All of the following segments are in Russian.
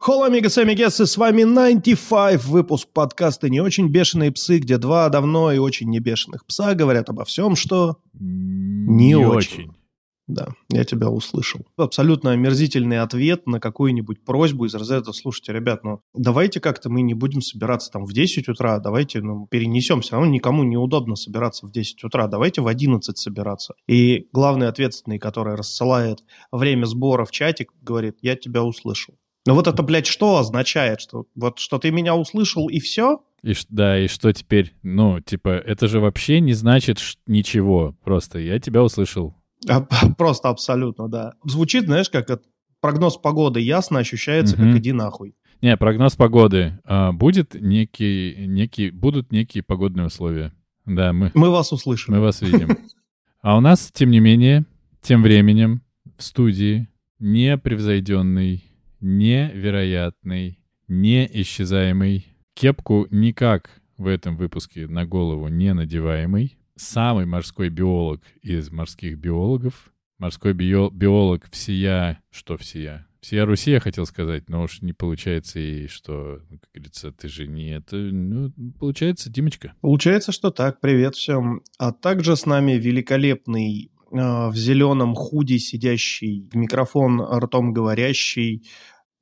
Холо, амигос и амигесы, с вами 95, выпуск подкаста «Не очень бешеные псы», где два давно и очень не бешеных пса говорят обо всем, что... Не, Не очень. очень. Да, я тебя услышал. Абсолютно омерзительный ответ на какую-нибудь просьбу из разряда «Слушайте, ребят, ну давайте как-то мы не будем собираться там в 10 утра, давайте ну, перенесем, все равно никому неудобно собираться в 10 утра, давайте в 11 собираться». И главный ответственный, который рассылает время сбора в чатик, говорит «Я тебя услышал». Но вот это, блядь, что означает? Что, вот, что ты меня услышал и все? И, да, и что теперь? Ну, типа, это же вообще не значит ничего. Просто я тебя услышал. А, Просто абсолютно, да. Звучит, знаешь, как от- прогноз погоды ясно ощущается, Мгм. как иди нахуй. Не, прогноз погоды. А, будет некий, некий, будут некие погодные условия. Да, мы, Мы вас услышали. мы вас видим. А у нас, тем не менее, тем временем в студии непревзойденный, невероятный, неисчезаемый, кепку никак в этом выпуске на голову не надеваемый, самый морской биолог из морских биологов, морской био- биолог всея, что всея? Всея Руси, я хотел сказать, но уж не получается и что, ну, как говорится, ты же не это, ну, получается, Димочка. Получается, что так. Привет всем. А также с нами великолепный в зеленом худи сидящий, микрофон ртом говорящий,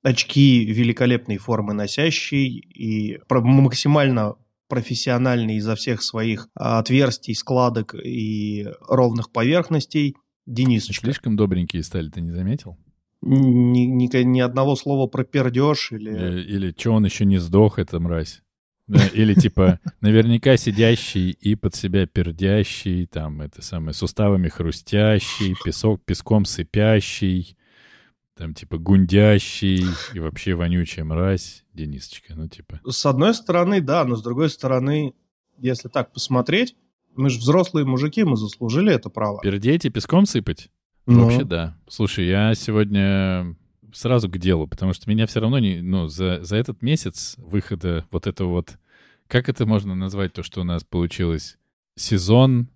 очки великолепной формы носящий и максимально профессиональный изо всех своих а, отверстий, складок и ровных поверхностей Денисочка. Слишком добренькие стали, ты не заметил? Ни, ни- ни одного слова про пердеж или... Или, или что он еще не сдох, эта мразь? Да, Или типа наверняка сидящий и под себя пердящий, там это самое, суставами хрустящий, песок, песком сыпящий, там типа гундящий и вообще вонючая мразь, Денисочка, ну типа. С одной стороны, да, но с другой стороны, если так посмотреть, мы же взрослые мужики, мы заслужили это право. Пердеть и песком сыпать? Ну, Вообще да. Слушай, я сегодня сразу к делу, потому что меня все равно не, ну, за, за этот месяц выхода вот этого вот, как это можно назвать, то, что у нас получилось, сезон,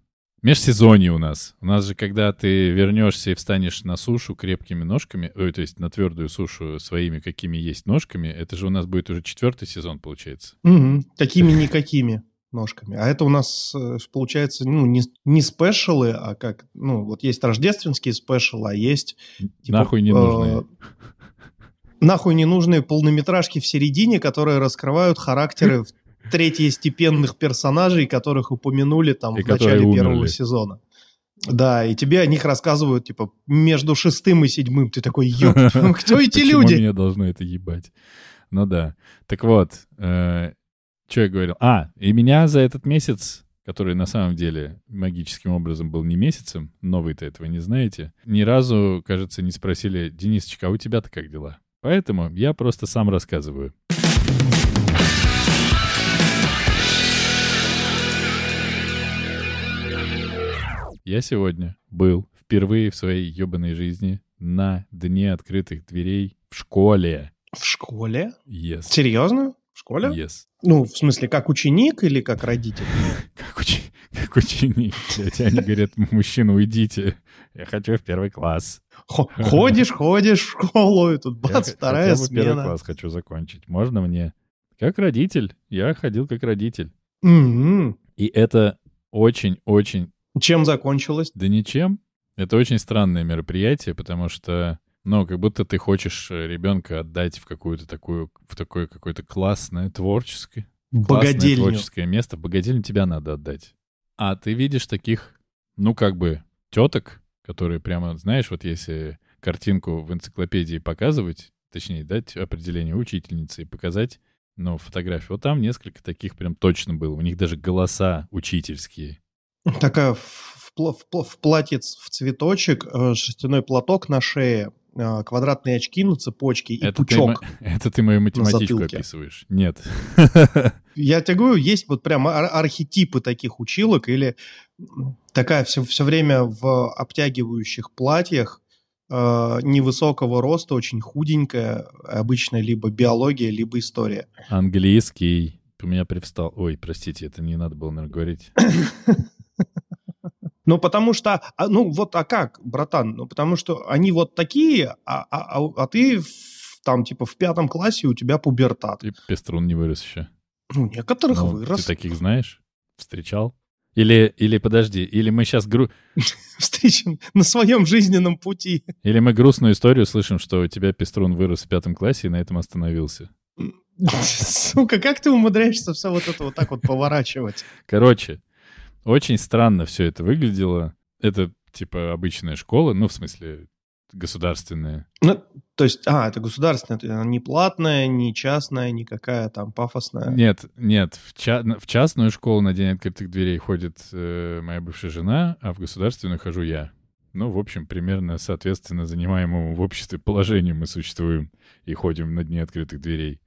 межсезонье у нас. У нас же, когда ты вернешься и встанешь на сушу крепкими ножками, ой, то есть на твердую сушу своими какими есть ножками, это же у нас будет уже четвертый сезон, получается. мгм, Такими-никакими ножками. А это у нас, э, получается, ну, не, не спешалы, а как, ну, вот есть рождественские спешалы, а есть... типа, Нахуй не нужные. э, нахуй ненужные полнометражки в середине, которые раскрывают характеры третьестепенных персонажей, которых упомянули там И в начале которые первого умерли. сезона. Да, и тебе о них рассказывают, типа, между шестым и седьмым. Ты такой, ёб, кто эти Почему люди? меня должно это ебать? Ну да. Так вот, что я говорил? А, и меня за этот месяц, который на самом деле магическим образом был не месяцем, но вы-то этого не знаете, ни разу, кажется, не спросили, Денисочка, а у тебя-то как дела? Поэтому я просто сам рассказываю. Я сегодня был впервые в своей ебаной жизни на дне открытых дверей в школе. В школе? Yes. Серьезно? В школе? Yes. Ну, в смысле, как ученик или как родитель? Как, учи- как ученик. Блядь, они говорят, мужчина, уйдите. Я хочу в первый класс. Хо- Ходишь, ходишь в школу, и тут Я бац, х- вторая хотя бы первый класс хочу закончить. Можно мне? Как родитель. Я ходил как родитель. Мгм. И это очень-очень Чем закончилось? Да ничем. Это очень странное мероприятие, потому что, ну, как будто ты хочешь э, ребенка отдать в какую-то такую, в такое какое-то классное творческое, классное Богадельню. творческое место. Богадельню тебя надо отдать. А ты видишь таких, ну, как бы, теток, которые прямо, знаешь, вот если картинку в энциклопедии показывать, точнее, дать определение учительницы и показать, ну, фотографию. Вот там несколько таких прям точно было. У них даже голоса учительские. Такая в, в в в платьец в цветочек, э, шерстяной платок на шее, э, квадратные очки на цепочке и Это ты, пучок. мо- это ты мою математичку затылке. описываешь. Нет. Я тебе говорю, есть вот прям ар- архетипы таких училок или такая все, все время в обтягивающих платьях, э, невысокого роста, очень худенькая, обычно либо биология, либо история. Английский. У меня привстал. Ой, простите, это не надо было, наверное, говорить. Ну, потому что, а, ну, вот, а как, братан? Ну, потому что они вот такие, а, а, а- а ты в там, типа, в пятом классе у тебя пубертат. И пеструн не вырос еще. Ну, некоторых Ну, вырос. Ты таких знаешь? Встречал? Или, или подожди, или мы сейчас гру... Встречен на своем жизненном пути. или мы грустную историю слышим, что у тебя пеструн вырос в пятом классе и на этом остановился. Сука, как ты умудряешься все вот это вот так вот поворачивать? Короче, очень странно все это выглядело. Это типа обычная школа, ну, в смысле, государственная. Ну, то есть, а, это государственная, это она не платная, не частная, никакая там пафосная. Нет, нет, в, ча- в частную школу на день открытых дверей ходит э, моя бывшая жена, а в государственную хожу я. Ну, в общем, примерно соответственно занимаемому в обществе положению мы существуем и ходим на дни открытых дверей.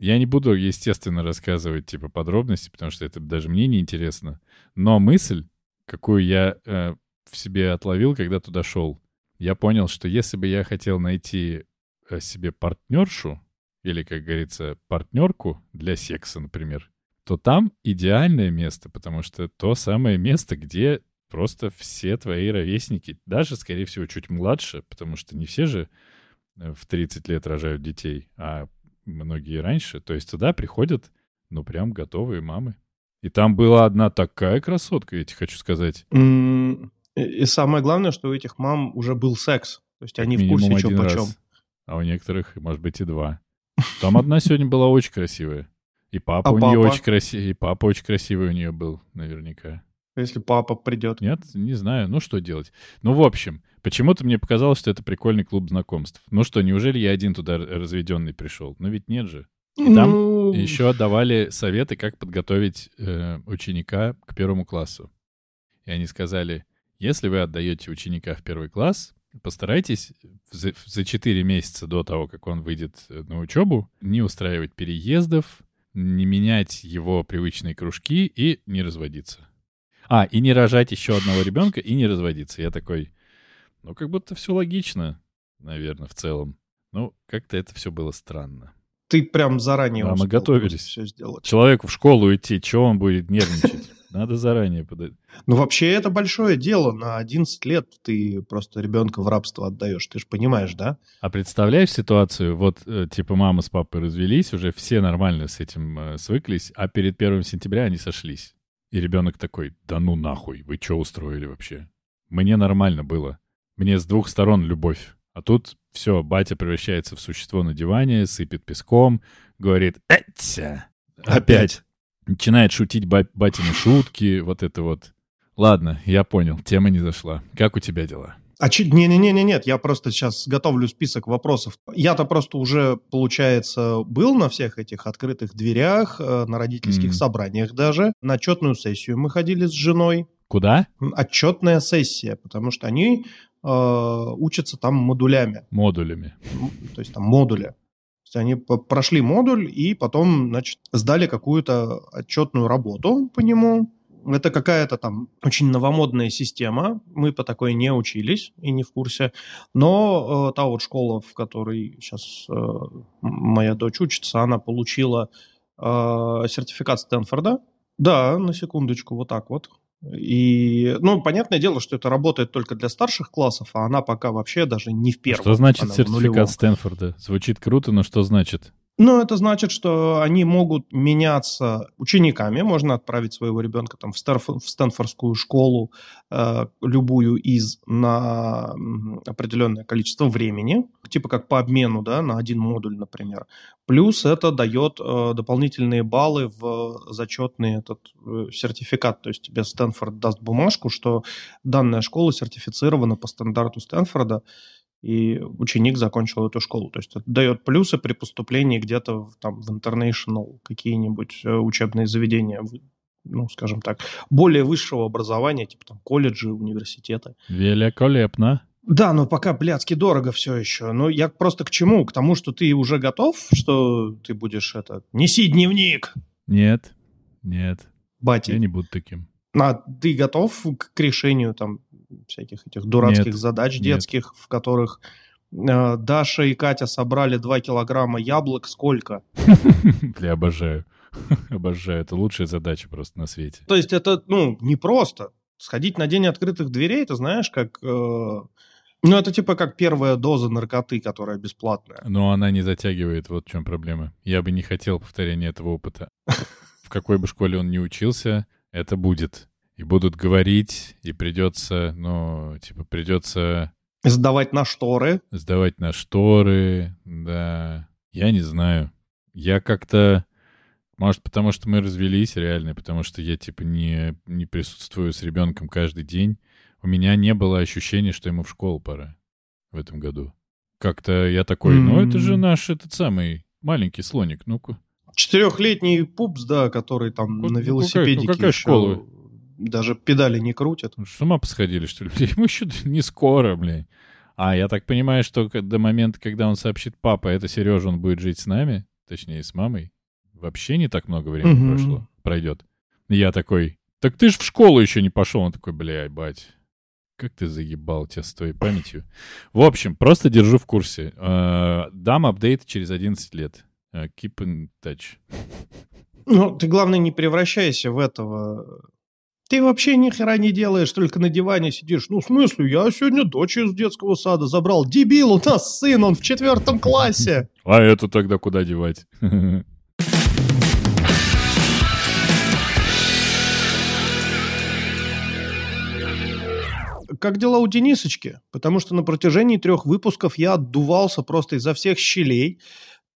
Я не буду, естественно, рассказывать типа подробности, потому что это даже мне не интересно. Но мысль, какую я э, в себе отловил, когда туда шел, я понял, что если бы я хотел найти э, себе партнершу, или, как говорится, партнерку для секса, например, то там идеальное место, потому что то самое место, где просто все твои ровесники, даже, скорее всего, чуть младше, потому что не все же э, в 30 лет рожают детей, а многие раньше. То есть туда приходят, ну, прям готовые мамы. И там была одна такая красотка, я тебе хочу сказать. И самое главное, что у этих мам уже был секс. То есть они в Минимум курсе, что почем. раз. А у некоторых, может быть, и два. Там одна сегодня была очень красивая. И папа А у нее папа? очень красивый, и папа очень красивый у нее был, наверняка. Если папа придет. Нет, не знаю, ну что делать. Ну, в общем, почему-то мне показалось, что это прикольный клуб знакомств. Ну что, неужели я один туда разведенный пришел? Ну ведь нет же. И там Ну, Еще давали советы, как подготовить э, ученика к первому классу. И они сказали, если вы отдаете ученика в первый класс, постарайтесь за, за 4 месяца до того, как он выйдет э, на учебу, не устраивать переездов, не менять его привычные кружки и не разводиться. А, и не рожать еще одного ребенка и не разводиться. Я такой, ну, как будто все логично, наверное, в целом. Ну, как-то это все было странно. Ты прям заранее Да, мы готовились. все сделать. Человеку в школу идти, что он будет нервничать? Надо заранее подать. Ну, вообще, это большое дело. На 11 лет ты просто ребенка в рабство отдаешь. Ты же понимаешь, да? А представляешь ситуацию, вот э, типа мама с папой развелись, уже все нормально с этим э, свыклись, а перед первым сентября они сошлись. И ребенок такой, да ну нахуй, вы что устроили вообще? Мне нормально было. Мне с двух сторон любовь. А тут все, батя превращается в существо на диване, сыпет песком, говорит «Этся!» Опять. Начинает шутить ба- батины шутки, вот это вот. Ладно, я понял, тема не зашла. Как у тебя дела? А че... Не-не-не, нет, я просто сейчас готовлю список вопросов. Я-то просто уже, получается, был на всех этих открытых дверях, э, на родительских Мгм. собраниях даже. На отчетную сессию мы ходили с женой. Куда? Отчетная сессия, потому что они учатся там модулями. Модулями. То есть там модули. То есть они прошли модуль и потом, значит, сдали какую-то отчетную работу по нему. Это какая-то там очень новомодная система. Мы по такой не учились и не в курсе. Но э, та вот школа, в которой сейчас э, моя дочь учится, она получила э, сертификат Стэнфорда. Да, на секундочку, вот так вот. И, ну, понятное дело, что это работает только для старших классов, а она пока вообще даже не в первом. Что значит нулевом. сертификат Стэнфорда? Звучит круто, но что значит? Ну, это значит, что они могут меняться учениками. Можно отправить своего ребенка там, в, Старф- в Стэнфордскую школу, э, любую из, на определенное количество времени, типа как по обмену да, на один модуль, например. Плюс это дает э, дополнительные баллы в зачетный этот э, сертификат. То есть тебе Стэнфорд даст бумажку, что данная школа сертифицирована по стандарту Стэнфорда, и ученик закончил эту школу. То есть это дает плюсы при поступлении где-то в, там, в international какие-нибудь э, учебные заведения, ну, скажем так, более высшего образования, типа там колледжи, университеты. Великолепно. Да, но пока блядски дорого все еще. Но я просто к чему? К тому, что ты уже готов, что ты будешь это... Неси дневник, Нет, нет, бати. я не буду таким. А ты готов к решению там всяких этих дурацких Нет, задач нет. детских, в которых э, Даша и Катя собрали 2 килограмма яблок сколько? Бля, обожаю. Обожаю. Это лучшая задача просто на свете. То есть это, ну, не просто. Сходить на день открытых дверей, ты знаешь, как э, Ну, это типа как первая доза наркоты, которая бесплатная. Но она не затягивает, вот в чем проблема. Я бы не хотел повторения этого опыта. В какой бы школе он ни учился, это будет. И будут говорить, и придется, ну, типа, придется... Сдавать на шторы. Сдавать на шторы, да. Я не знаю. Я как-то... Может, потому что мы развелись реально, потому что я, типа, не, не присутствую с ребенком каждый день. У меня не было ощущения, что ему в школу пора в этом году. Как-то я такой, ну, это же наш этот самый маленький слоник, ну-ка. Четырехлетний пупс, да, который там ну, на велосипеде. Ну, какая, ну, какая школа? Даже педали не крутят. С ума посходили, что ли? Ему еще не скоро, блядь. А, я так понимаю, что до момента, когда он сообщит, папа, это Сережа, он будет жить с нами, точнее, с мамой вообще не так много времени угу. прошло, пройдет. Я такой, так ты ж в школу еще не пошел. Он такой, блядь, бать, как ты заебал тебя с твоей памятью. В общем, просто держу в курсе. Uh, дам апдейт через 11 лет. Uh, keep in touch. Ну, ты, главное, не превращайся в этого... Ты вообще ни хера не делаешь, только на диване сидишь. Ну, в смысле, я сегодня дочь из детского сада забрал. Дебил, у нас сын, он в четвертом классе. А эту тогда куда девать? как дела у Денисочки? Потому что на протяжении трех выпусков я отдувался просто изо всех щелей.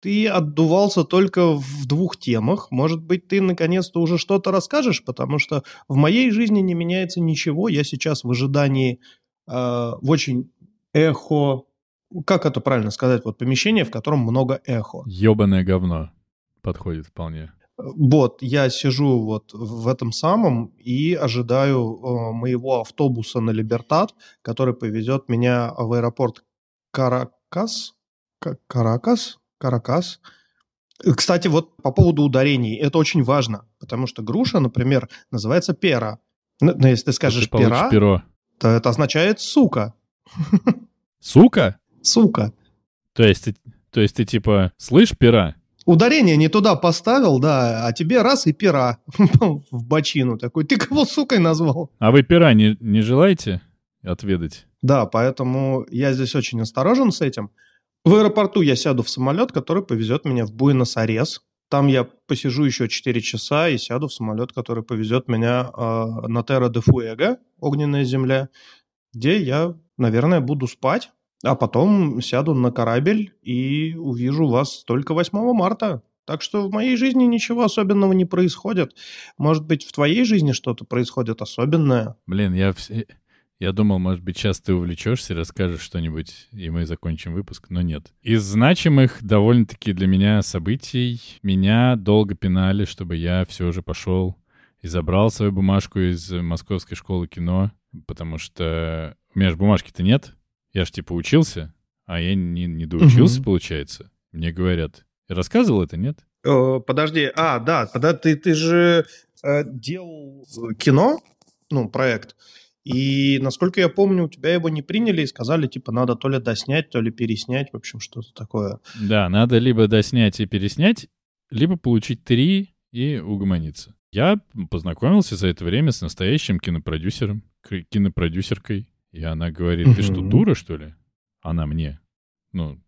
Ты отдувался только в двух темах. Может быть, ты наконец-то уже что-то расскажешь, потому что в моей жизни не меняется ничего. Я сейчас в ожидании э, в очень эхо... Как это правильно сказать? Вот помещение, в котором много эхо. Ёбаное говно подходит вполне. Вот, я сижу вот в этом самом и ожидаю э, моего автобуса на Либертат, который повезет меня в аэропорт Каракас. Каракас? Каракас. Кстати, вот по поводу ударений, это очень важно, потому что груша, например, называется пера. Но, но если ты скажешь ты пера, перо. то это означает сука. Сука? Сука. То есть, ты, то есть ты типа, слышь, пера? Ударение не туда поставил, да, а тебе раз и пера в бочину такой. Ты кого сукой назвал? А вы пера не, не желаете отведать? Да, поэтому я здесь очень осторожен с этим. В аэропорту я сяду в самолет, который повезет меня в Буэнос-Айрес. Там я посижу еще 4 часа и сяду в самолет, который повезет меня э, на Терра де Фуэго, огненная земля, где я, наверное, буду спать а потом сяду на корабль и увижу вас только 8 марта. Так что в моей жизни ничего особенного не происходит. Может быть, в твоей жизни что-то происходит особенное? Блин, я, я думал, может быть, сейчас ты увлечешься, расскажешь что-нибудь, и мы закончим выпуск, но нет. Из значимых довольно-таки для меня событий меня долго пинали, чтобы я все же пошел и забрал свою бумажку из Московской школы кино, потому что у меня же бумажки-то нет, я ж типа учился, а я не, не доучился, угу. получается. Мне говорят. Рассказывал это, нет? О, подожди, а, да, когда ты, ты же э, делал кино, ну, проект, и, насколько я помню, у тебя его не приняли и сказали, типа, надо то ли доснять, то ли переснять, в общем, что-то такое. Да, надо либо доснять и переснять, либо получить три и угомониться. Я познакомился за это время с настоящим кинопродюсером, кинопродюсеркой и она говорит, ты что, дура, что ли? Она мне. Ну,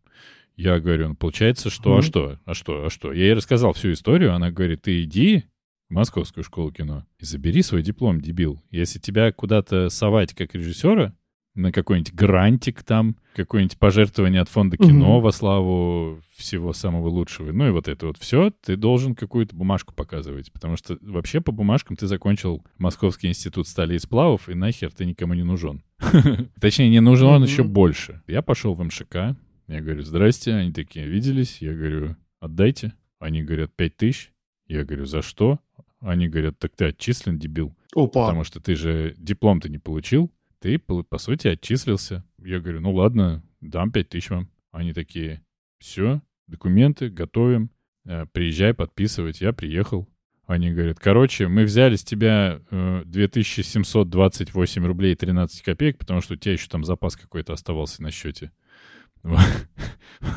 я говорю, ну, получается, что, а что, а что, а что? Я ей рассказал всю историю, она говорит, ты иди Московскую школу кино и забери свой диплом, дебил. Если тебя куда-то совать как режиссера, на какой-нибудь грантик там, какое-нибудь пожертвование от фонда кино угу. во славу всего самого лучшего. Ну и вот это вот все, ты должен какую-то бумажку показывать. Потому что вообще по бумажкам ты закончил Московский институт стали и сплавов, и нахер ты никому не нужен. Точнее, не нужен он еще больше. Я пошел в МШК, я говорю, здрасте, они такие, виделись? Я говорю, отдайте. Они говорят, пять тысяч. Я говорю, за что? Они говорят, так ты отчислен, дебил. Опа. Потому что ты же диплом-то не получил ты, по, сути, отчислился. Я говорю, ну ладно, дам 5 тысяч вам. Они такие, все, документы готовим, э, приезжай подписывать. Я приехал. Они говорят, короче, мы взяли с тебя э, 2728 рублей 13 копеек, потому что у тебя еще там запас какой-то оставался на счете.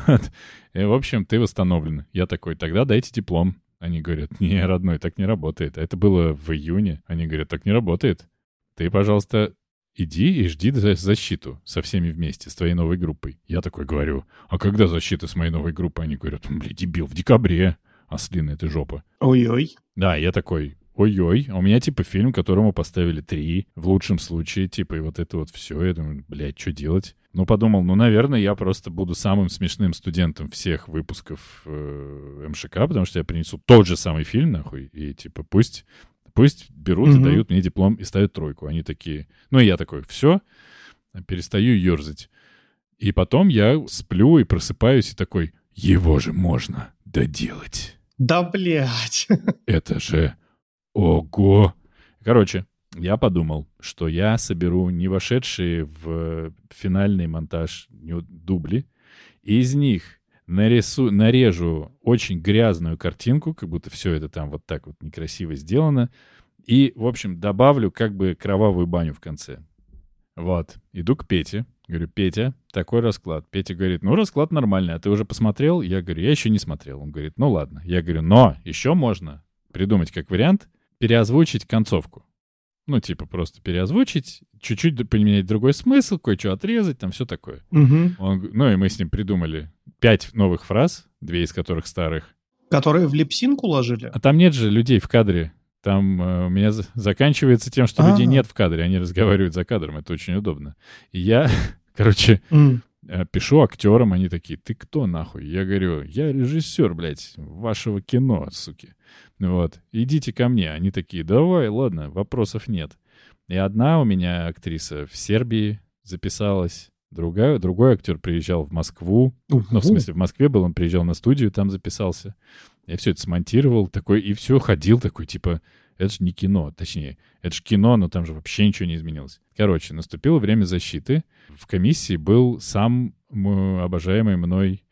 Вот. И, в общем, ты восстановлен. Я такой, тогда дайте диплом. Они говорят, не, родной, так не работает. А это было в июне. Они говорят, так не работает. Ты, пожалуйста, иди и жди защиту со всеми вместе, с твоей новой группой. Я такой говорю, а когда защита с моей новой группой? Они говорят, блин, дебил, в декабре. Ослиная ты жопа. Ой-ой. Да, я такой, ой-ой, а у меня типа фильм, которому поставили три, в лучшем случае, типа, и вот это вот все. Я думаю, блядь, что делать? Ну, подумал, ну, наверное, я просто буду самым смешным студентом всех выпусков э, МШК, потому что я принесу тот же самый фильм, нахуй, и типа пусть, пусть берут mm-hmm. и дают мне диплом и ставят тройку. Они такие, ну, и я такой, все, перестаю ерзать. И потом я сплю и просыпаюсь и такой, его же можно доделать. Да, блядь. Это же Ого! Короче, я подумал, что я соберу не вошедшие в финальный монтаж дубли, и из них нарису, нарежу очень грязную картинку, как будто все это там вот так вот некрасиво сделано, и, в общем, добавлю как бы кровавую баню в конце. Вот. Иду к Пете. Говорю, Петя, такой расклад. Петя говорит, ну, расклад нормальный, а ты уже посмотрел? Я говорю, я еще не смотрел. Он говорит, ну, ладно. Я говорю, но еще можно придумать как вариант — переозвучить концовку. Ну, типа, просто переозвучить, чуть-чуть поменять другой смысл, кое-что отрезать, там все такое. Угу. Он, ну, и мы с ним придумали пять новых фраз, две из которых старых. Которые в липсинку ложили? А там нет же людей в кадре. Там э, у меня за- заканчивается тем, что А-а-а. людей нет в кадре, они разговаривают за кадром, это очень удобно. И я, короче, mm. пишу актерам, они такие, ты кто нахуй? Я говорю, я режиссер, блядь, вашего кино, суки. Вот, идите ко мне. Они такие, давай, ладно, вопросов нет. И одна у меня актриса в Сербии записалась, другая, другой актер приезжал в Москву. Ну, в смысле, в Москве был, он приезжал на студию, там записался. Я все это смонтировал, такой, и все, ходил такой, типа, это же не кино, точнее, это же кино, но там же вообще ничего не изменилось. Короче, наступило время защиты. В комиссии был сам обожаемый мной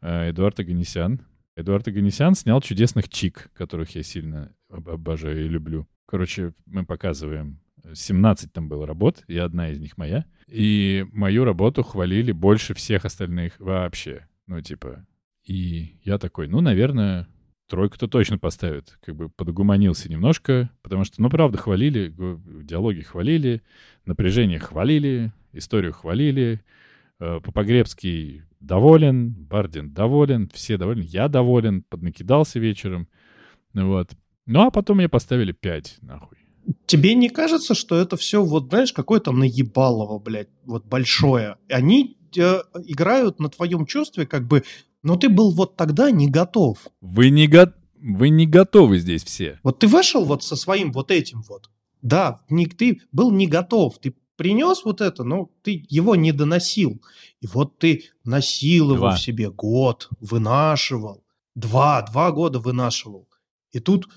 э, Эдуард Аганесян, Эдуард Аганесян снял чудесных чик, которых я сильно обожаю и люблю. Короче, мы показываем 17 там было работ, и одна из них моя. И мою работу хвалили больше всех остальных вообще. Ну, типа, и я такой, ну, наверное, тройку-то точно поставят. Как бы подогуманился немножко, потому что, ну, правда, хвалили, диалоги хвалили, напряжение хвалили, историю хвалили. Э, Попогребский доволен, Бардин доволен, все довольны, я доволен, поднакидался вечером. Вот. Ну, а потом мне поставили 5, нахуй. Тебе не кажется, что это все, вот, знаешь, какое-то наебалово, блядь, вот большое? Они э, играют на твоем чувстве, как бы, но ты был вот тогда не готов. Вы не, го... Вы не готовы здесь все. Вот ты вышел вот со своим вот этим вот. Да, не, ты был не готов, ты принес вот это, но ты его не доносил. И вот ты его два. в себе год, вынашивал. Два, два года вынашивал. И тут,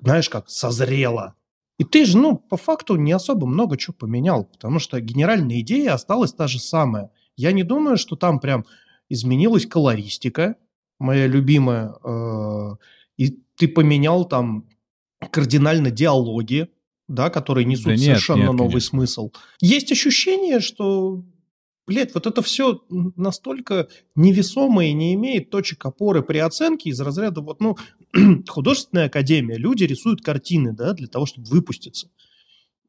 знаешь как, созрело. И ты же, ну, по факту не особо много чего поменял, потому что генеральная идея осталась та же самая. Я не думаю, что там прям изменилась колористика, моя любимая, э, и ты поменял там кардинально диалоги, да, которые несут да нет, совершенно нет, новый конечно. смысл. Есть ощущение, что, блядь, вот это все настолько невесомое и не имеет точек опоры при оценке из разряда вот, ну, художественная академия, люди рисуют картины, да, для того, чтобы выпуститься.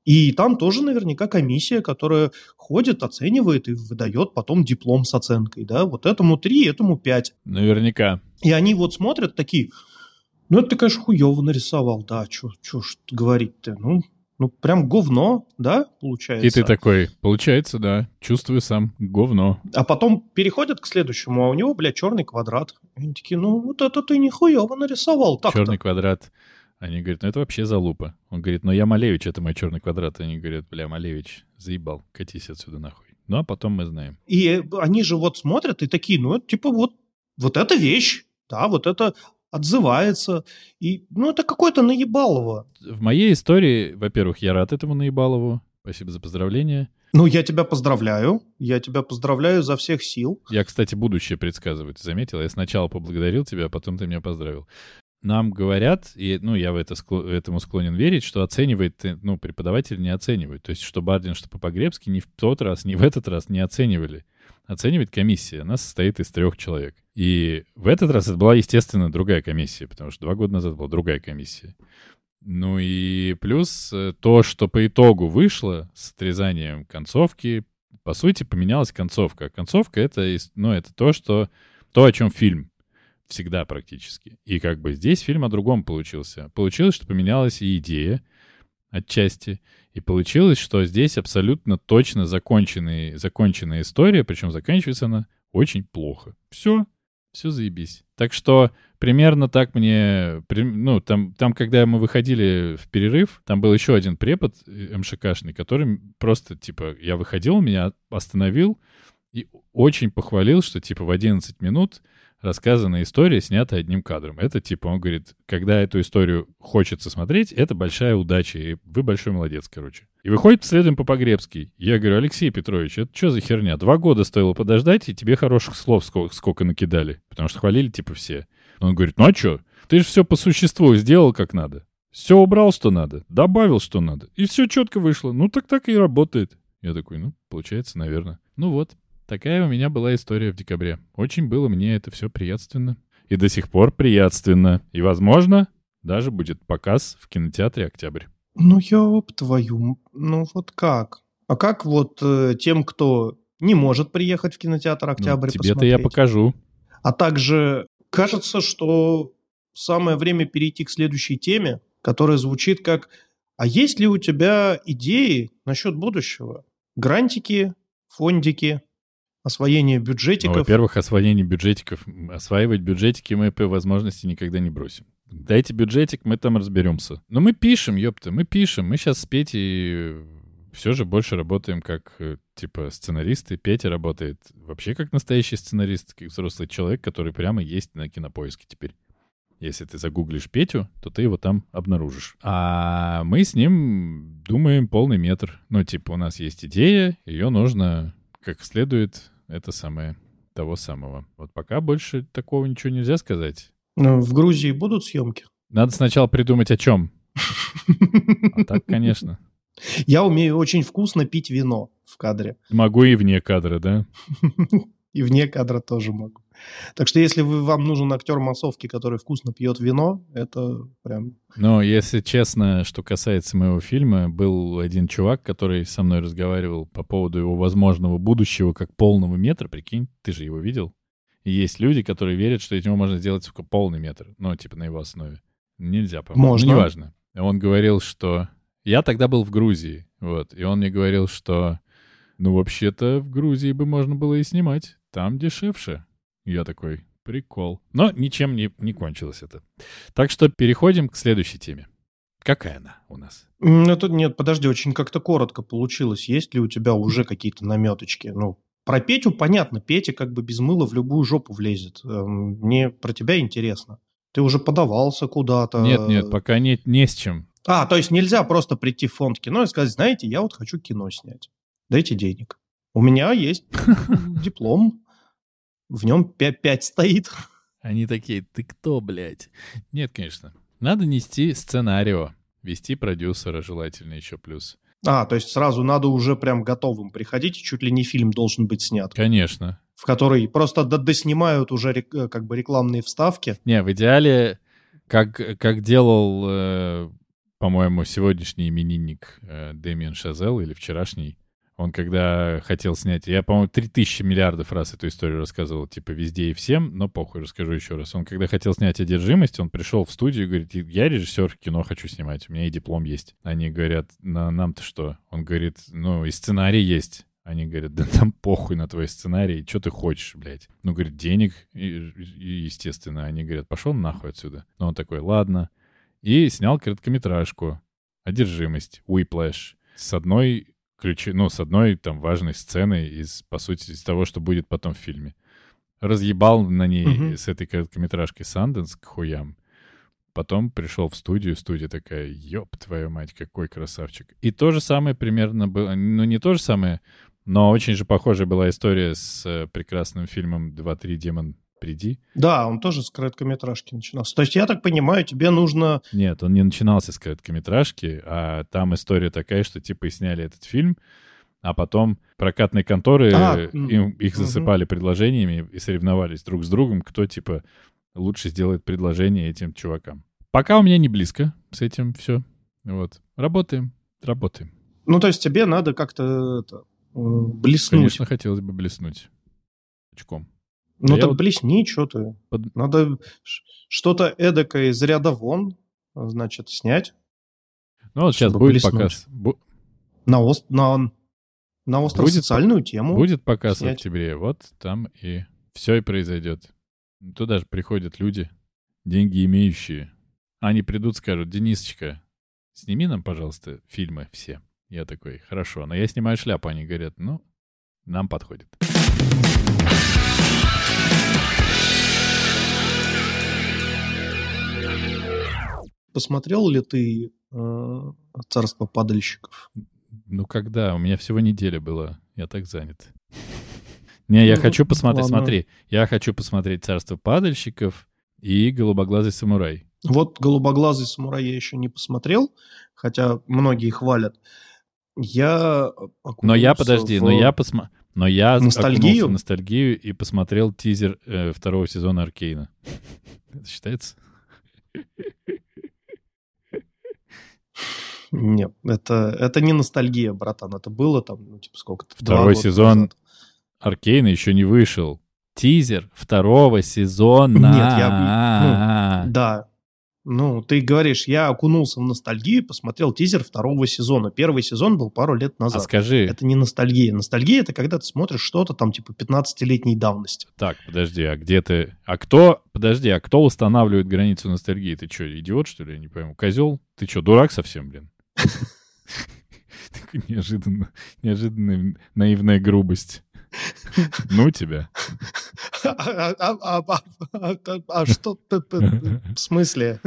И там тоже наверняка комиссия, которая ходит, оценивает и выдает потом диплом с оценкой, да, вот этому 3, этому 5. Наверняка. И они вот смотрят такие, ну, это ты, конечно, хуево нарисовал, да, что говорить-то, ну, ну, прям говно, да, получается? И ты такой, получается, да, чувствую сам, говно. А потом переходят к следующему, а у него, блядь, черный квадрат. И они такие, ну, вот это ты нихуево нарисовал так Черный квадрат. Они говорят, ну это вообще залупа. Он говорит, ну я Малевич, это мой черный квадрат. Они говорят, бля, Малевич, заебал, катись отсюда нахуй. Ну а потом мы знаем. И они же вот смотрят и такие, ну это типа вот, вот эта вещь, да, вот это отзывается. И, ну, это какое-то наебалово. В моей истории, во-первых, я рад этому наебалову. Спасибо за поздравление. Ну, я тебя поздравляю. Я тебя поздравляю за всех сил. Я, кстати, будущее предсказываю. Ты заметил? Я сначала поблагодарил тебя, а потом ты меня поздравил. Нам говорят, и ну, я в это, этому склонен верить, что оценивает, э, ну, преподаватель не оценивает. То есть, что Бардин, что Попогребский ни в тот раз, ни в этот раз не оценивали оценивает комиссия. Она состоит из трех человек. И в этот раз это была, естественно, другая комиссия, потому что два года назад была другая комиссия. Ну и плюс э, то, что по итогу вышло с отрезанием концовки, по сути, поменялась концовка. Концовка — это, ну, это то, что, то, о чем фильм всегда практически. И как бы здесь фильм о другом получился. Получилось, что поменялась и идея отчасти, и получилось, что здесь абсолютно точно законченный, законченная история, причем заканчивается она очень плохо. Все, все заебись. Так что примерно так мне... Ну, там, там, когда мы выходили в перерыв, там был еще один препод э, МШКшный, который просто, типа, я выходил, меня остановил и очень похвалил, что, типа, в 11 минут рассказанная история снята одним кадром. Это типа, он говорит, когда эту историю хочется смотреть, это большая удача, и вы большой молодец, короче. И выходит следуем по Погребский. Я говорю, Алексей Петрович, это что за херня? Два года стоило подождать, и тебе хороших слов сколько, сколько накидали. Потому что хвалили типа все. Он говорит, ну а что? Ты же все по существу сделал как надо. Все убрал, что надо, добавил, что надо. И все четко вышло. Ну так так и работает. Я такой, ну, получается, наверное. Ну вот, Такая у меня была история в декабре. Очень было мне это все приятственно. И до сих пор приятственно. И, возможно, даже будет показ в кинотеатре «Октябрь». Ну, ёб твою, ну вот как? А как вот э, тем, кто не может приехать в кинотеатр «Октябрь» ну, Тебе-то я покажу. А также кажется, что самое время перейти к следующей теме, которая звучит как «А есть ли у тебя идеи насчет будущего? Грантики, фондики, освоение бюджетиков. Ну, во-первых, освоение бюджетиков. Осваивать бюджетики мы по возможности никогда не бросим. Дайте бюджетик, мы там разберемся. Но мы пишем, ёпта, мы пишем. Мы сейчас с Петей все же больше работаем как, э, типа, сценаристы. Петя работает вообще как настоящий сценарист, как взрослый человек, который прямо есть на кинопоиске теперь. Если ты загуглишь Петю, то ты его там обнаружишь. А мы с ним думаем полный метр. Ну, типа, у нас есть идея, ее нужно как следует это самое, того самого. Вот пока больше такого ничего нельзя сказать. Но в Грузии будут съемки? Надо сначала придумать о чем. А так, конечно. Я умею очень вкусно пить вино в кадре. Могу и вне кадра, да? И вне кадра тоже могу. Так что если вы, вам нужен актер массовки, который вкусно пьет вино, это прям... Но если честно, что касается моего фильма, был один чувак, который со мной разговаривал по поводу его возможного будущего как полного метра. Прикинь, ты же его видел? И есть люди, которые верят, что из него можно сделать только полный метр. Ну, типа на его основе. Нельзя, по-моему. Можно. Ну, неважно. Он говорил, что... Я тогда был в Грузии, вот, и он мне говорил, что, ну, вообще-то в Грузии бы можно было и снимать. Там дешевше. Я такой, прикол. Но ничем не, не кончилось это. Так что переходим к следующей теме. Какая она у нас? Ну, тут нет, подожди, очень как-то коротко получилось. Есть ли у тебя уже какие-то наметочки? Ну, про Петю понятно, Петя как бы без мыла в любую жопу влезет. Эм, мне про тебя интересно. Ты уже подавался куда-то? Нет, нет, пока нет, не с чем. А, то есть нельзя просто прийти в фонд кино и сказать, знаете, я вот хочу кино снять. Дайте денег. У меня есть диплом в нем 5 стоит. Они такие, ты кто, блядь? Нет, конечно. Надо нести сценарио, вести продюсера желательно еще плюс. А, то есть сразу надо уже прям готовым приходить, чуть ли не фильм должен быть снят. Конечно. В который просто доснимают уже э, как бы рекламные вставки. Не, в идеале, как, как делал, э, по-моему, сегодняшний именинник э, Дэмиан Шазел или вчерашний, он когда хотел снять... Я, по-моему, 3000 миллиардов раз эту историю рассказывал, типа, везде и всем, но похуй, расскажу еще раз. Он когда хотел снять «Одержимость», он пришел в студию и говорит, я режиссер кино хочу снимать, у меня и диплом есть. Они говорят, на нам-то что? Он говорит, ну, и сценарий есть. Они говорят, да там похуй на твой сценарий, что ты хочешь, блядь? Ну, говорит, денег, и, и, естественно. Они говорят, пошел нахуй отсюда. Но он такой, ладно. И снял короткометражку «Одержимость», «Whiplash» с одной ключи, ну, с одной там важной сценой из, по сути, из того, что будет потом в фильме. Разъебал на ней mm-hmm. с этой короткометражкой Санденс к хуям. Потом пришел в студию, студия такая, ёб твою мать, какой красавчик. И то же самое примерно было, ну не то же самое, но очень же похожая была история с э, прекрасным фильмом «2-3 демон приди. Да, он тоже с короткометражки начинался. То есть, я так понимаю, тебе нужно... Нет, он не начинался с короткометражки, а там история такая, что типа и сняли этот фильм, а потом прокатные конторы, а, им, их засыпали угу. предложениями и соревновались друг с другом, кто типа лучше сделает предложение этим чувакам. Пока у меня не близко с этим все. Вот. Работаем, работаем. Ну, то есть тебе надо как-то это, блеснуть. Конечно, хотелось бы блеснуть очком. Ну, да так вот... блесни, что ты. Под... Надо что-то эдакое из ряда вон, значит, снять. Ну, вот сейчас будет блеснуть. показ. Бу... На, ост... на... на остро-социальную тему. Будет показ снять. в октябре. Вот там и все и произойдет. Туда же приходят люди, деньги имеющие. Они придут, скажут, Денисочка, сними нам, пожалуйста, фильмы все. Я такой, хорошо. Но я снимаю шляпу, они говорят, ну, нам подходит. Посмотрел ли ты э, «Царство падальщиков»? Ну, когда? У меня всего неделя была. Я так занят. Не, я ну, хочу посмотреть, смотри, я хочу посмотреть «Царство падальщиков» и «Голубоглазый самурай». Вот «Голубоглазый самурай» я еще не посмотрел, хотя многие хвалят. Я Но я, подожди, в... но я посмотрел... Но я ностальгию? ностальгию и посмотрел тизер э, второго сезона Аркейна. Это считается? Нет, это, это не ностальгия, братан. Это было там, ну, типа, сколько-то. Второй сезон назад. Аркейна еще не вышел. Тизер второго сезона. Нет, я... Ну, да, ну, ты говоришь, я окунулся в ностальгию, посмотрел тизер второго сезона. Первый сезон был пару лет назад. А скажи... Это не ностальгия. Ностальгия – это когда ты смотришь что-то там типа 15-летней давности. Так, подожди, а где ты... А кто... Подожди, а кто устанавливает границу ностальгии? Ты что, идиот, что ли? Я не пойму. Козел? Ты что, дурак совсем, блин? Неожиданно, неожиданная наивная грубость. Ну тебя. А, а, а, а что в смысле?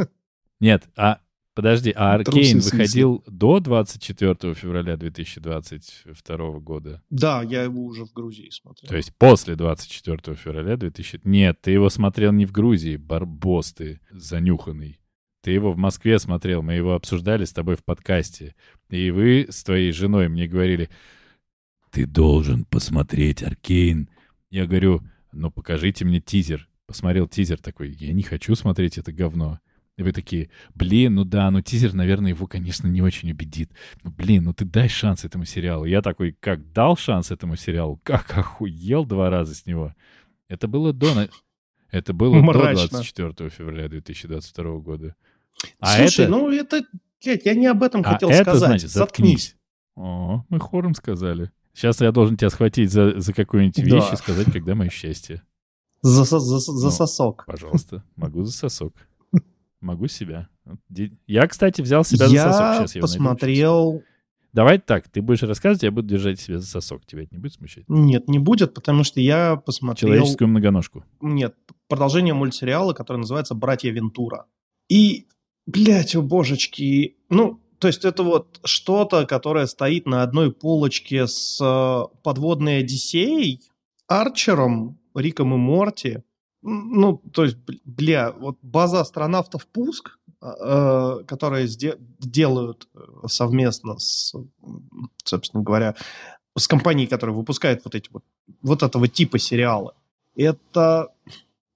Нет, а подожди, а Аркейн выходил до 24 февраля 2022 года? Да, я его уже в Грузии смотрел. То есть после 24 февраля 2000... Нет, ты его смотрел не в Грузии, барбос ты занюханный. Ты его в Москве смотрел, мы его обсуждали с тобой в подкасте. И вы с твоей женой мне говорили, ты должен посмотреть Аркейн. Я говорю, ну покажите мне тизер. Посмотрел тизер такой, я не хочу смотреть это говно. И вы такие, блин, ну да, ну тизер, наверное, его, конечно, не очень убедит. Ну, блин, ну ты дай шанс этому сериалу. Я такой, как дал шанс этому сериалу, как охуел два раза с него. Это было до... Это было Мрачно. до 24 февраля 2022 года. А Слушай, это... ну это... Блядь, я не об этом а хотел это, сказать. Значит, заткнись. О, мы хором сказали. Сейчас я должен тебя схватить за, за какую-нибудь вещь да. и сказать, когда мое счастье. За, за, за, ну, сосок. Пожалуйста, могу за сосок. Могу себя. Я, кстати, взял себя я за сосок. Сейчас я посмотрел... Давай так, ты будешь рассказывать, я буду держать себя за сосок. Тебя это не будет смущать? Нет, не будет, потому что я посмотрел... Человеческую многоножку. Нет, продолжение мультсериала, который называется «Братья Вентура». И, блядь, о божечки, ну, то есть это вот что-то, которое стоит на одной полочке с э, подводной Одиссеей, Арчером, Риком и Морти. Ну, то есть, бля, вот база астронавтов «Пуск», э, которые делают э, совместно с, собственно говоря, с компанией, которая выпускает вот эти вот, вот этого типа сериалы. Это,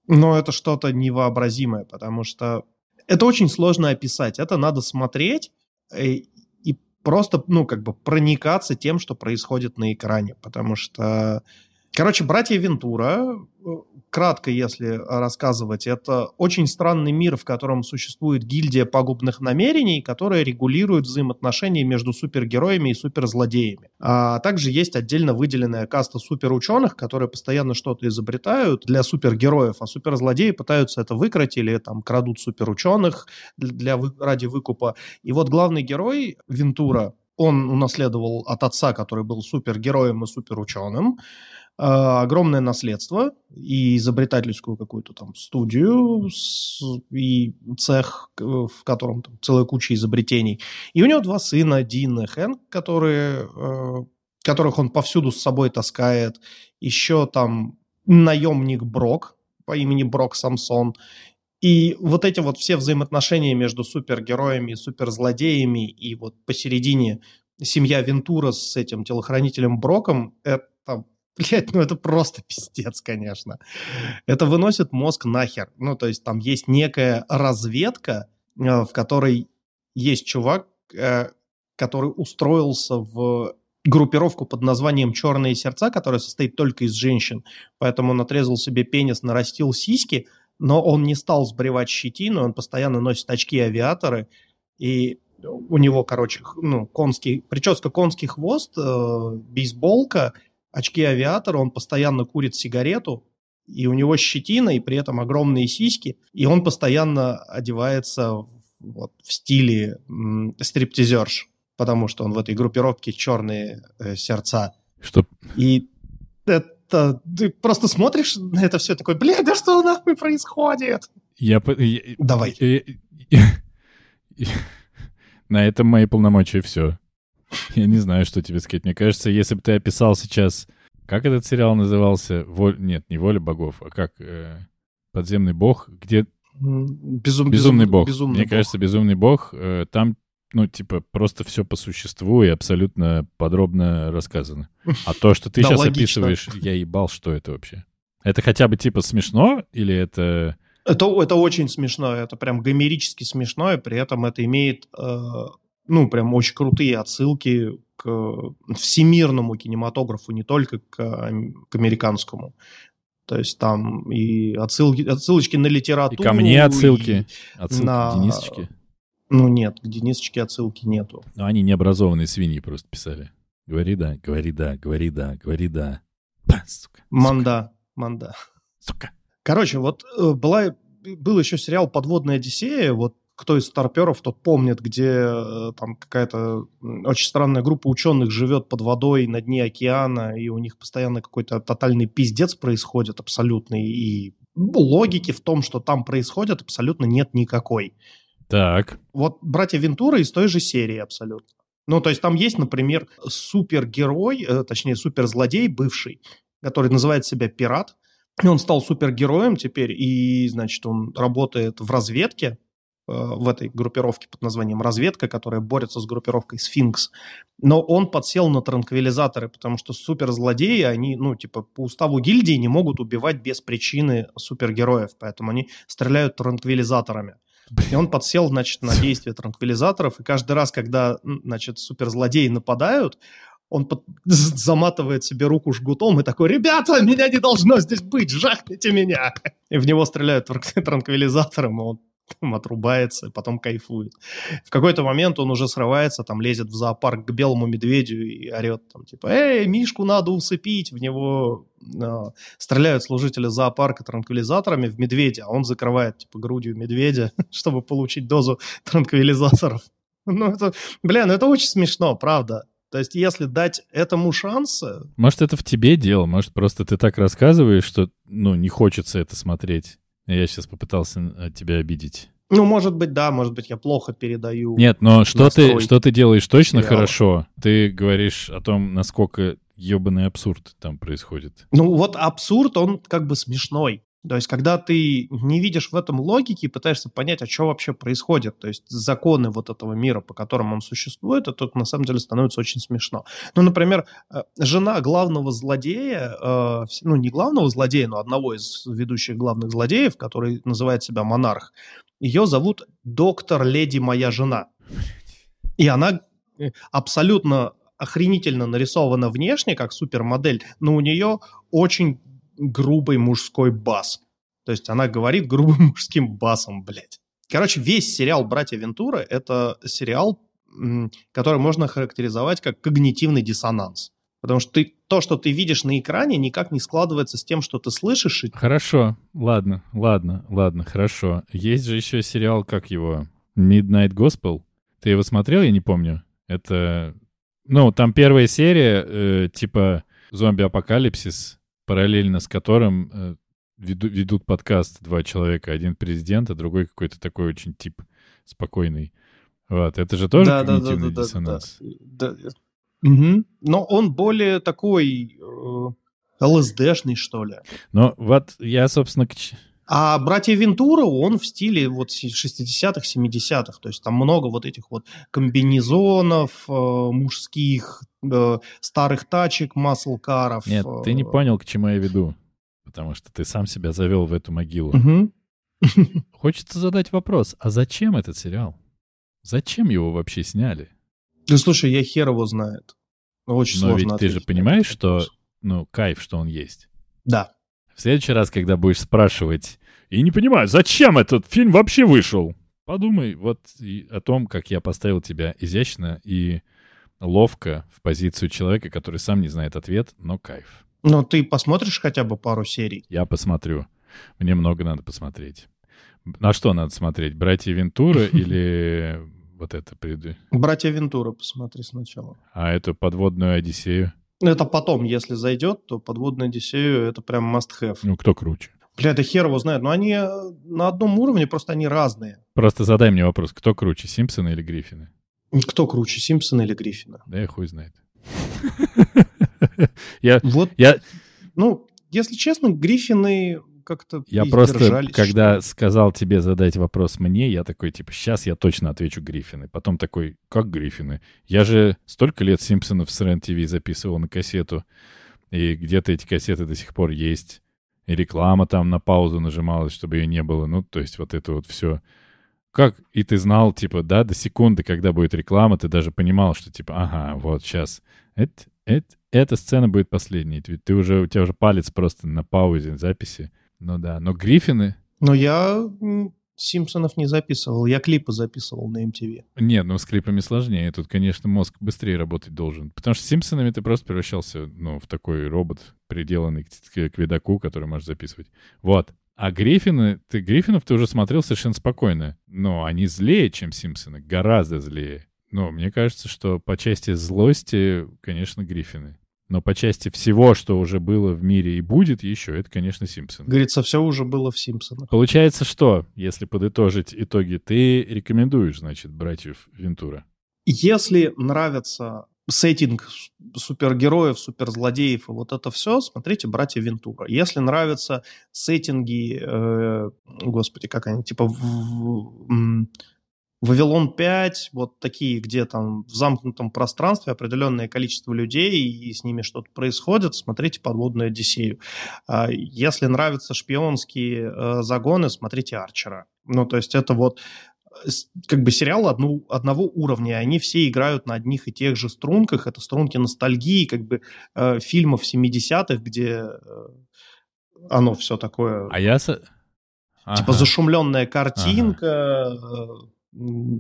ну, это что-то невообразимое, потому что это очень сложно описать. Это надо смотреть, Э, и просто, ну, как бы проникаться тем, что происходит на экране, потому что Короче, братья Вентура, э, кратко если рассказывать, это очень странный мир, в котором существует гильдия пагубных намерений, которая регулирует взаимоотношения между супергероями и суперзлодеями. А также есть отдельно выделенная каста суперученых, которые постоянно что-то изобретают для супергероев, а суперзлодеи пытаются это выкрыть или там крадут суперученых для, ради выкупа. И вот главный герой Вентура, он унаследовал от отца, который был супергероем и суперученым, огромное наследство и изобретательскую какую-то там студию с, и цех, в котором там целая куча изобретений. И у него два сына, Дин и Хэнк, которые, э, которых он повсюду с собой таскает. Еще там наемник Брок по имени Брок Самсон. И вот эти вот все взаимоотношения между супергероями и суперзлодеями, и вот посередине семья Вентура с этим телохранителем Броком, это Блять, ну это просто пиздец, конечно. Это выносит мозг нахер. Ну, то есть там есть некая разведка, в которой есть чувак, который устроился в группировку под названием «Черные сердца», которая состоит только из женщин. Поэтому он отрезал себе пенис, нарастил сиськи, но он не стал сбривать щетину, он постоянно носит очки-авиаторы, и у него, короче, ну, конский, прическа конский хвост, э, бейсболка, очки-авиатора, он постоянно курит сигарету, и у него щетина, и при этом огромные сиськи, и он постоянно одевается вот, в стиле м, стриптизерш потому что он в этой группировке черные э, сердца. Что? И это ты просто смотришь на это все такой, блядь, да что нахуй происходит? Я, я давай. на этом мои полномочия все. Я не знаю, что тебе сказать. Мне кажется, если бы ты описал сейчас, как этот сериал назывался, Воль... нет, не воля богов, а как э, подземный бог, где Безум, безумный бог. Безумный Мне бог. кажется, безумный бог. Э, там ну, типа, просто все по существу и абсолютно подробно рассказано. А то, что ты Да, сейчас логично. описываешь, я ебал, что это вообще? Это хотя бы, типа, смешно или это... Это, это очень смешно, это прям гомерически смешно, и при этом это имеет, э, ну, прям очень крутые отсылки к всемирному кинематографу, не только к, к американскому. То есть там и отсылки, отсылочки на И литературу. ко мне и- отсылки, отсылки на- к Денисочке. ну нет, к Денисочке отсылки нету. Но они необразованные свиньи просто писали. Говори да, говори да, говори да, говори да. Ба, сука, Манда, манда. сука. Короче, вот э, была, был еще сериал «Подводная Одиссея», вот кто из старперов, тот помнит, где э, там какая-то очень странная группа ученых живет под водой на дне океана, и у них постоянно какой-то тотальный пиздец происходит абсолютный, и логики в том, что там происходит, абсолютно нет никакой. Так, Вот «Братья Вентура» из той же серии абсолютно. Ну, то есть там есть, например, супергерой, э, точнее, суперзлодей бывший, который называет себя пират. И он стал супергероем теперь, и, значит, он работает в разведке, в этой группировке под названием «Разведка», которая борется с группировкой «Сфинкс». Но он подсел на транквилизаторы, потому что суперзлодеи, они, ну, типа, по уставу гильдии не могут убивать без причины супергероев, поэтому они стреляют транквилизаторами. И он подсел, значит, на действие транквилизаторов, и каждый раз, когда, значит, суперзлодеи нападают, он под- заматывает себе руку жгутом и такой, ребята, меня не должно здесь быть, жахните меня. И в него стреляют транк- транквилизатором, и он там отрубается, потом кайфует. В какой-то момент он уже срывается, там лезет в зоопарк к белому медведю и орет там типа, эй, Мишку надо усыпить, в него а, стреляют служители зоопарка транквилизаторами в медведя, а он закрывает типа грудью медведя, чтобы получить дозу транквилизаторов. Ну, это, бля, ну это очень смешно, правда. То есть, если дать этому шанс, э, может, это в тебе дело, может, просто ты так рассказываешь, что, ну, не хочется это смотреть. Я сейчас попытался э, тебя обидеть. ну, может быть, да, может быть, я плохо передаю. Нет, но что ты, что ты делаешь точно сериала. хорошо? Ты говоришь о том, насколько ебаный абсурд там происходит. Ну, вот абсурд, он как бы смешной. То есть, когда ты не видишь в этом логики, пытаешься понять, а что вообще происходит, то есть законы вот этого мира, по которым он существует, это на самом деле становится очень смешно. Ну, например, э, жена главного злодея, э, ну, не главного злодея, но одного из ведущих главных злодеев, который называет себя монарх, ее зовут доктор леди моя жена. И она э, абсолютно охренительно нарисована внешне, как супермодель, но у нее очень грубый мужской бас. То есть она говорит грубым мужским басом, блядь. Короче, весь сериал «Братья Вентура» — это сериал, который можно характеризовать как когнитивный диссонанс. Потому что ты, то, что ты видишь на экране, никак не складывается с тем, что ты слышишь. и- Хорошо, ладно, ладно, ладно, хорошо. Есть же еще сериал, как его, Midnight Gospel. Ты его смотрел, я не помню. Это, ну, там первая серия, э, типа зомби-апокалипсис, параллельно с которым э, веду- ведут подкаст два человека. Один президент, а другой какой-то такой очень тип спокойный. Вот, это же тоже Да, да, да, когнитивный да, да, диссонанс. да. Да. Мгм. Но он более такой э, ЛСДшный, что ли. Но вот я, собственно, к А «Братья Вентура», он в стиле вот 60-х, 70-х. То есть там много вот этих вот комбинезонов э, мужских, э, старых тачек, маслкаров. Нет, ты не э, понял, к чему я веду. Потому что ты сам себя завел в эту могилу. мгм. Хочется задать вопрос, а зачем этот сериал? Зачем его вообще сняли? Да слушай, я хер его знает. Очень Но сложно ведь ты же понимаешь, что, ну, кайф, что он есть. Да. В следующий раз, когда будешь спрашивать, и не понимаю, зачем этот фильм вообще вышел, подумай вот о том, как я поставил тебя изящно и ловко в позицию человека, который сам не знает ответ, но кайф. Но ты посмотришь хотя бы пару серий? Я посмотрю. Мне много надо посмотреть. На что надо смотреть? «Братья Вентура» или вот это. «Братья Вентура» посмотри сначала. А эту подводную Одиссею? Это потом, если зайдет, то «Подводную Одиссею» — это прям must-have. Ну, кто круче? Бля, это хер его знает. Но они э, на одном уровне, просто они разные. Просто задай мне вопрос, кто круче, Симпсоны или Гриффины? Кто круче, Симпсона или Гриффина? Да я хуй знает. Я, Вот, я, ну, если честно, Гриффины как-то я просто, когда сказал тебе задать вопрос мне, я такой, типа, сейчас я точно отвечу Гриффины. Потом такой, как Гриффины? Я же столько лет Симпсонов с РЕН-ТВ записывал на кассету, и где-то эти кассеты до сих пор есть. И реклама там на паузу нажималась, чтобы ее не было. Ну, то есть вот это вот все. Как? И ты знал, типа, да, до секунды, когда будет реклама, ты даже понимал, что, типа, ага, вот сейчас. Это, это, эта сцена будет последней. Ты, ты уже, у тебя уже палец просто на паузе записи. Ну да, но Гриффины... Но я Симпсонов не записывал, я клипы записывал на MTV. Нет, ну с клипами сложнее. Тут, конечно, мозг быстрее работать должен. Потому что с Симпсонами ты просто превращался, ну, в такой робот, приделанный к, к, к видаку, который можешь записывать. Вот. А Гриффины, ты Гриффинов ты уже смотрел совершенно спокойно. Но они злее, чем Симпсоны, гораздо злее. Но мне кажется, что по части злости, конечно, Гриффины. Но по части всего, что уже было в мире и будет еще, это, конечно, Симпсоны. Говорится, все уже было в Симпсонах. Получается, что, если подытожить итоги, ты рекомендуешь, значит, братьев Вентура? Если нравится сеттинг супергероев, суперзлодеев и вот это все, смотрите «Братья Вентура». Если нравятся сеттинги, э, господи, как они, типа в- в- Вавилон 5, вот такие, где там в замкнутом пространстве определенное количество людей, и с ними что-то происходит, смотрите «Подводную Одиссею». А Если нравятся шпионские э, загоны, смотрите «Арчера». Ну, то есть это вот э, как бы сериал одну, одного уровня, и они все играют на одних и тех же струнках, это струнки ностальгии, как бы э, фильмов 70-х, где э, оно все такое, А я... со- типа Ага. зашумленная картинка, э, м,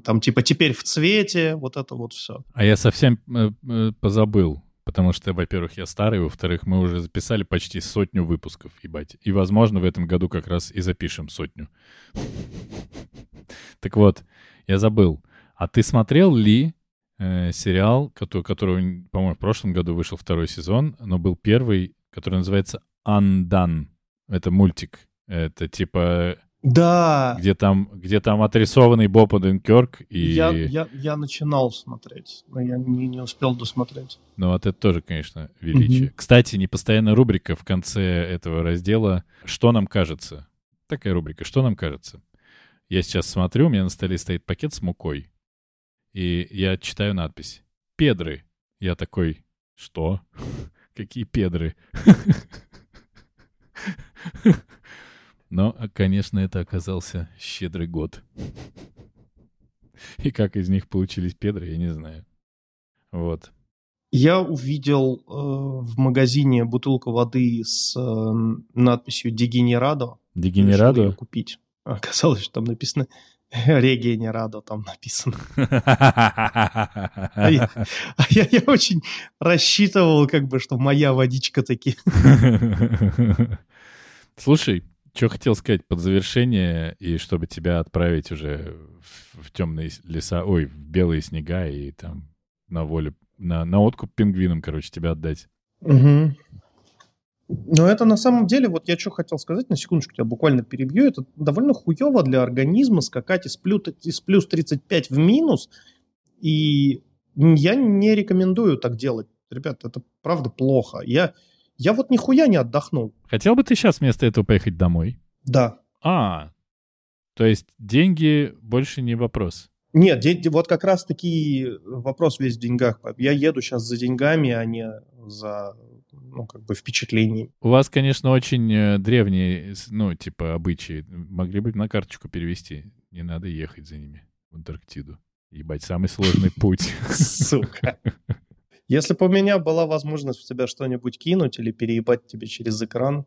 там типа теперь в цвете, вот это вот все. А я совсем э, э, позабыл. Потому что, во-первых, я старый, во-вторых, мы уже записали почти сотню выпусков, ебать. И, возможно, в этом году как раз и запишем сотню. Так вот, я забыл. А ты смотрел ли э, сериал, который, который, по-моему, в прошлом году вышел второй сезон, но был первый, который называется «Undone». Это мультик. Это типа, Да, где там, где там отрисованный Боб Оденкерк и... я, я, я начинал смотреть, но я не, не успел досмотреть. Ну, вот это тоже, конечно, величие. Мгм. Кстати, непостоянная рубрика в конце этого раздела «Что нам кажется?». Такая рубрика «Что нам кажется?». Я сейчас смотрю, у меня на столе стоит пакет с мукой, и я читаю надпись «Педры». Я такой «Что? Какие педры?» Но, а, конечно, это оказался щедрый год. И как из них получились педры, я не знаю. Вот. Я увидел э, в магазине бутылку воды с э, надписью «Дегенерадо». Решил её Дегенерадо? купить. Оказалось, что там написано «Регенерадо» там написано. А я, а я- я очень рассчитывал, как бы, что моя водичка таки. Слушай, что хотел сказать под завершение, и чтобы тебя отправить уже в, темные леса, ой, в белые снега и там на волю, на, на откуп пингвинам, короче, тебя отдать. Мгм. Но это на самом деле, вот я что хотел сказать, на секундочку тебя буквально перебью, это довольно хуево для организма скакать из плюс, из плюс 35 в минус, и я не рекомендую так делать. Ребят, это правда плохо. Я, я вот нихуя не отдохнул. Хотел бы ты сейчас вместо этого поехать домой? Да. А, то есть деньги больше не вопрос. Нет, де- де- вот как раз таки вопрос весь в деньгах. Я еду сейчас за деньгами, а не за ну, как бы впечатлениями. У вас, конечно, очень э, древние, ну, типа, обычаи. Могли бы на карточку перевести. Не надо ехать за ними в Антарктиду. Ебать, самый сложный путь. Сука. Если бы у меня была возможность в тебя что-нибудь кинуть или переебать тебе через экран,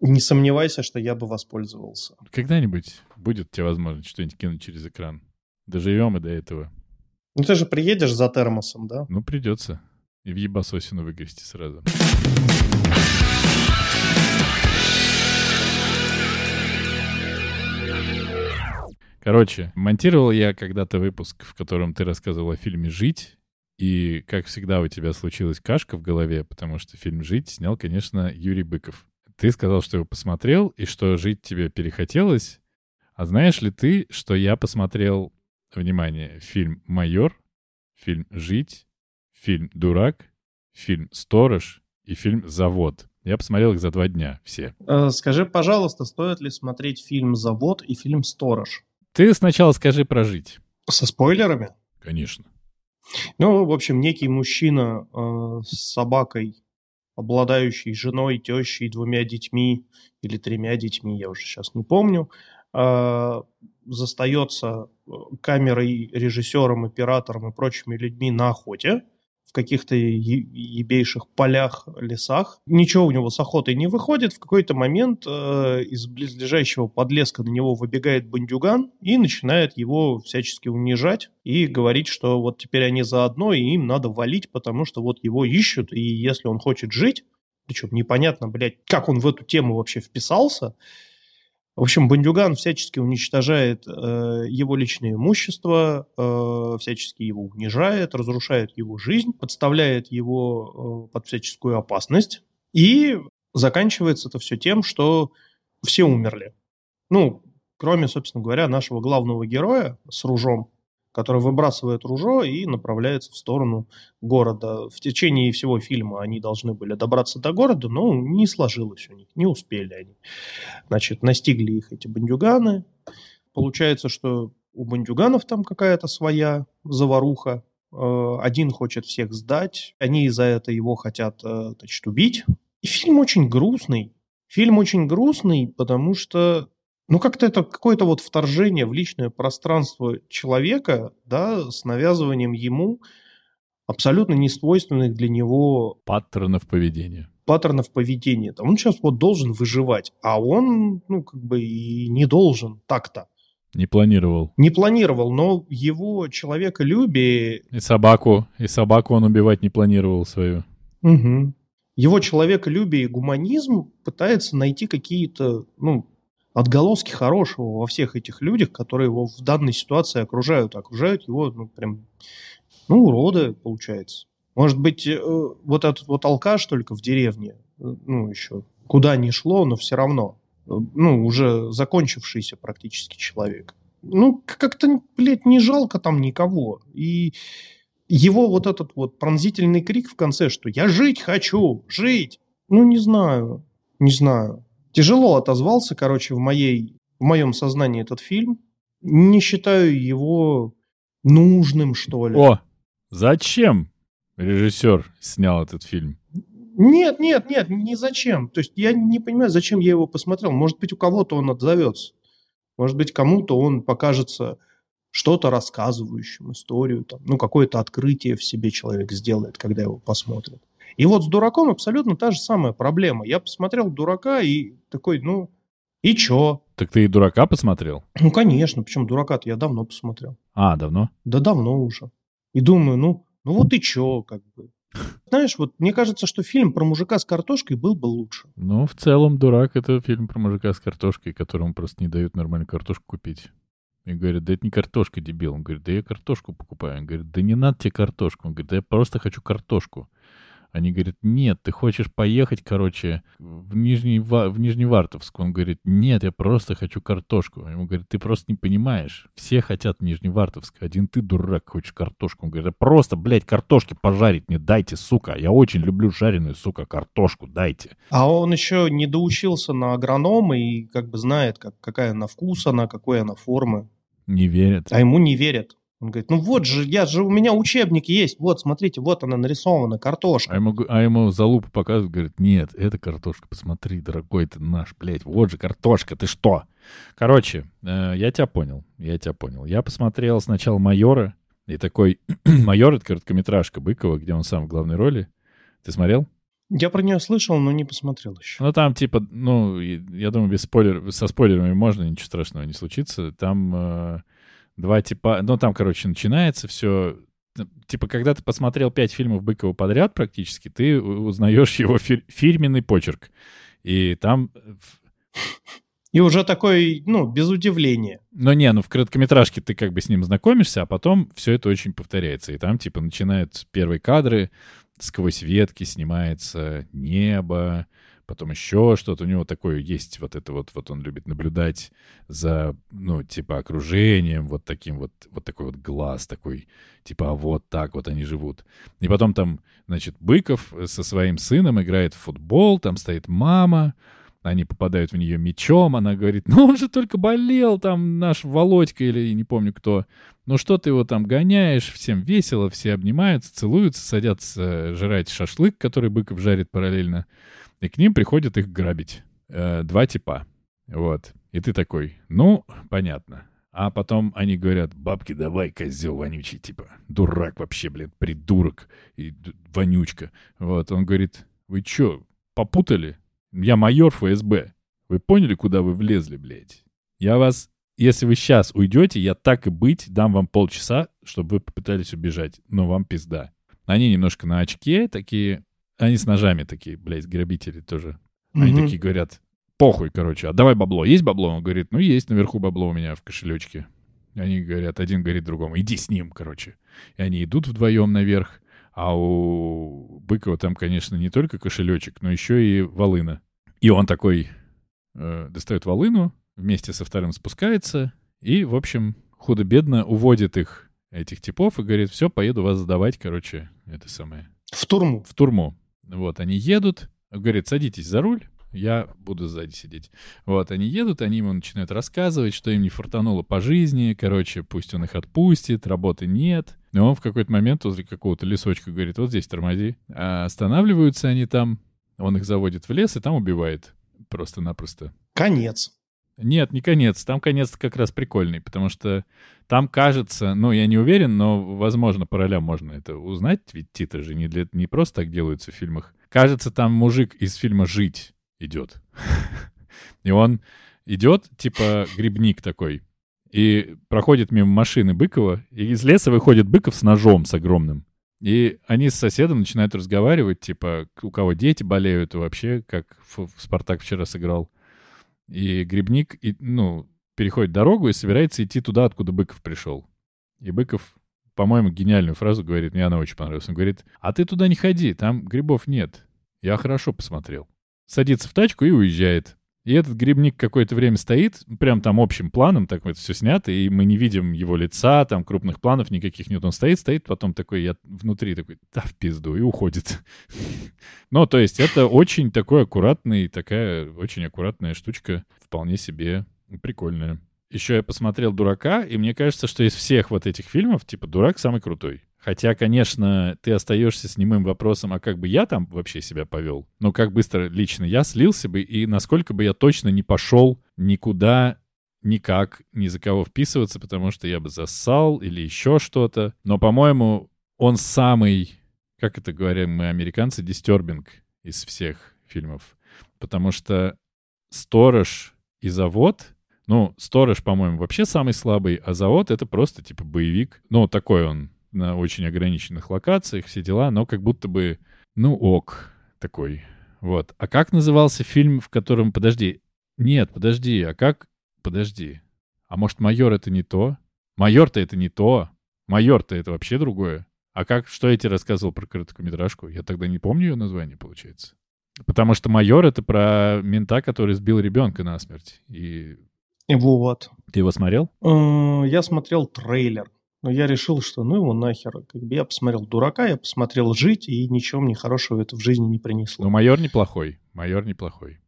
не сомневайся, что я бы воспользовался. Когда-нибудь будет у тебя возможность что-нибудь кинуть через экран. Доживем и до этого. Ну ты же приедешь за термосом, да? Ну, придется. И в ебасосину выгрести сразу. Короче, монтировал я когда-то выпуск, в котором ты рассказывал о фильме «Жить», и, как всегда, у тебя случилась кашка в голове, потому что фильм «Жить» снял, конечно, Юрий Быков. Ты сказал, что его посмотрел, и что жить тебе перехотелось. А знаешь ли ты, что я посмотрел, внимание, фильм «Майор», фильм «Жить», фильм «Дурак», фильм «Сторож» и фильм «Завод». Я посмотрел их за два дня все. Э, скажи, пожалуйста, стоит ли смотреть фильм «Завод» и фильм «Сторож»? Ты сначала скажи про «Жить». Со спойлерами? Конечно. Ну, в общем, некий мужчина э, с собакой, обладающий женой, тещей, двумя детьми или тремя детьми, я уже сейчас не помню, э, застается э, камерой, режиссером, оператором и прочими людьми на охоте каких-то ебейших полях, лесах. Ничего у него с охотой не выходит. В какой-то момент э, из близлежащего подлеска на него выбегает бандюган и начинает его всячески унижать и говорить, что вот теперь они заодно, и им надо валить, потому что вот его ищут, и если он хочет жить, причем непонятно, блядь, как он в эту тему вообще вписался, в общем, Бандюган всячески уничтожает э, его личное имущество, э, всячески его унижает, разрушает его жизнь, подставляет его э, под всяческую опасность. И заканчивается это все тем, что все умерли. Ну, кроме, собственно говоря, нашего главного героя с ружом, который выбрасывает ружо и направляется в сторону города. В течение всего фильма они должны были добраться до города, но не сложилось у них, не успели они. Значит, настигли их эти бандюганы. Получается, что у бандюганов там какая-то своя заваруха. Э, один хочет всех сдать, они за это его хотят, э, значит, убить. И фильм очень грустный. Фильм очень грустный, потому что ну, как-то это какое-то вот вторжение в личное пространство человека, да, с навязыванием ему абсолютно несвойственных для него... Паттернов поведения. Паттернов поведения. Там он сейчас вот должен выживать, а он, ну, как бы и не должен так-то. Не планировал. Не планировал, но его человеколюбие... И собаку, и собаку он убивать не планировал свою. Угу. Его человеколюбие и гуманизм пытается найти какие-то, ну, отголоски хорошего во всех этих людях, которые его в данной ситуации окружают. Окружают его, ну, прям, ну, уроды, получается. Может быть, э, вот этот вот алкаш только в деревне, э, ну, еще куда ни шло, но все равно, э, ну, уже закончившийся практически человек. Ну, как-то, блядь, не жалко там никого. И его вот этот вот пронзительный крик в конце, что «я жить хочу, жить!» Ну, не знаю, не знаю. Тяжело отозвался, короче, в, моей, в моем сознании этот фильм. Не считаю его нужным, что ли. О, зачем режиссер снял этот фильм? Нет, нет, нет, не зачем. То есть я не понимаю, зачем я его посмотрел. Может быть, у кого-то он отзовется. Может быть, кому-то он покажется что-то рассказывающим, историю, там, ну, какое-то открытие в себе человек сделает, когда его посмотрит. И вот с дураком абсолютно та же самая проблема. Я посмотрел дурака и такой, ну, и чё? Так ты и дурака посмотрел? Ну, конечно, причем дурака-то я давно посмотрел. А, давно? Да давно уже. И думаю, ну, ну вот и чё, как бы. Знаешь, вот мне кажется, что фильм про мужика с картошкой был бы лучше. Ну, в целом, «Дурак» — это фильм про мужика с картошкой, которому просто не дают нормальную картошку купить. И говорит, да это не картошка, дебил. Он говорит, да я картошку покупаю. Он говорит, да не надо тебе картошку. Он говорит, да я просто хочу картошку. Они говорят, нет, ты хочешь поехать, короче, в, Нижний, в Нижневартовск. Он говорит, нет, я просто хочу картошку. Ему говорят, ты просто не понимаешь. Все хотят Нижневартовск. Один ты, дурак, хочешь картошку. Он говорит, просто, блядь, картошки пожарить мне дайте, сука. Я очень люблю жареную, сука, картошку, дайте. А он еще не доучился на агронома и как бы знает, как, какая она вкус, она, какой она формы. Не верят. А ему не верят. Он говорит, ну вот же, я же, у меня учебник есть, вот, смотрите, вот она нарисована, картошка. А ему, а ему за лупу показывают, говорит, нет, это картошка, посмотри, дорогой ты наш, блядь, вот же картошка, ты что? Короче, э, я тебя понял, я тебя понял. Я посмотрел сначала «Майора», и такой, «Майор» — это короткометражка Быкова, где он сам в главной роли. Ты смотрел? Я про нее слышал, но не посмотрел еще. Ну, там, типа, ну, я думаю, без спойлер, со спойлерами можно, ничего страшного не случится. Там э, два типа... Ну, там, короче, начинается все... Типа, когда ты посмотрел пять фильмов Быкова подряд практически, ты узнаешь его фир- фирменный почерк. И там... И уже такой, ну, без удивления. Но не, ну в короткометражке ты как бы с ним знакомишься, а потом все это очень повторяется. И там, типа, начинают первые кадры, сквозь ветки снимается небо, потом еще что-то. У него такое есть вот это вот, вот он любит наблюдать за, ну, типа, окружением, вот таким вот, вот такой вот глаз такой, типа, а вот так вот они живут. И потом там, значит, Быков со своим сыном играет в футбол, там стоит мама, они попадают в нее мечом, она говорит, ну он же только болел, там наш Володька или не помню кто. Ну что ты его там гоняешь, всем весело, все обнимаются, целуются, садятся э, жрать шашлык, который Быков жарит параллельно. И к ним приходят их грабить. Э, два типа. Вот. И ты такой, ну, понятно. А потом они говорят, бабки давай, козел вонючий, типа, дурак вообще, блядь, придурок и вонючка. Вот, он говорит, вы чё, попутали? Я майор ФСБ. Вы поняли, куда вы влезли, блядь? Я вас, если вы сейчас уйдете, я так и быть дам вам полчаса, чтобы вы попытались убежать, но вам пизда. Они немножко на очке такие, они с ножами такие, блядь, грабители тоже. Они угу. такие говорят, похуй, короче, а давай бабло. Есть бабло? Он говорит, ну есть, наверху бабло у меня в кошелечке. Они говорят, один говорит другому, иди с ним, короче. И они идут вдвоем наверх, а у Быкова там, конечно, не только кошелечек, но еще и волына. И он такой э, достает волыну, вместе со вторым спускается и, в общем, худо-бедно уводит их, этих типов, и говорит, все, поеду вас сдавать, короче, это самое. В турму. В турму. Вот, они едут, говорит, садитесь за руль, я буду сзади сидеть. Вот, они едут, они ему начинают рассказывать, что им не фартануло по жизни, короче, пусть он их отпустит, работы нет. Но он в какой-то момент возле какого-то лесочка говорит, вот здесь тормози. А останавливаются они там, он их заводит в лес и там убивает просто-напросто. Конец. Нет, не конец. Там конец как раз прикольный, потому что там кажется, ну, я не уверен, но, возможно, по ролям можно это узнать, ведь титры же не, для, не просто так делаются в фильмах. Кажется, там мужик из фильма «Жить» идет. И он идет, типа, грибник такой, и проходит мимо машины Быкова, и из леса выходит Быков с ножом, с огромным. И они с соседом начинают разговаривать, типа, у кого дети болеют, вообще, как Спартак вчера сыграл. И Грибник, и, ну, переходит дорогу и собирается идти туда, откуда Быков пришел. И Быков, по-моему, гениальную фразу говорит, мне она очень понравилась. Он говорит, а ты туда не ходи, там грибов нет. Я хорошо посмотрел. Садится в тачку и уезжает. И этот грибник какое-то время стоит, прям там общим планом, так вот все снято, и мы не видим его лица, там крупных планов никаких нет. Он стоит, стоит, потом такой, я внутри такой, да в пизду, и уходит. Ну, то есть это очень такой аккуратный, такая очень аккуратная штучка, вполне себе прикольная. Еще я посмотрел «Дурака», и мне кажется, что из всех вот этих фильмов, типа, «Дурак» самый крутой. Хотя, конечно, ты остаешься с немым вопросом, а как бы я там вообще себя повел? Ну, как быстро лично я слился бы, и насколько бы я точно не пошел никуда, никак, ни за кого вписываться, потому что я бы зассал или еще что-то. Но, по-моему, он самый, как это говорим мы, американцы, дистербинг из всех фильмов. Потому что «Сторож» и «Завод» Ну, «Сторож», по-моему, вообще самый слабый, а «Завод» — это просто, типа, боевик. Ну, такой он на очень ограниченных локациях, все дела, но как будто бы, ну ок, такой. Вот. А как назывался фильм, в котором... Подожди. Нет, подожди. А как... Подожди. А может, «Майор» — это не то? «Майор»-то это не то. «Майор»-то это вообще другое. А как... Что я тебе рассказывал про короткометражку? Я тогда не помню ее название, получается. Потому что «Майор» — это про мента, который сбил ребенка насмерть. И... Вот. Ты его смотрел? Э, я смотрел трейлер. Но я решил, что ну его нахер. Как бы я посмотрел «Дурака», я посмотрел «Жить», и ничего мне хорошего это в жизни не принесло. Ну, «Майор» неплохой. «Майор» неплохой.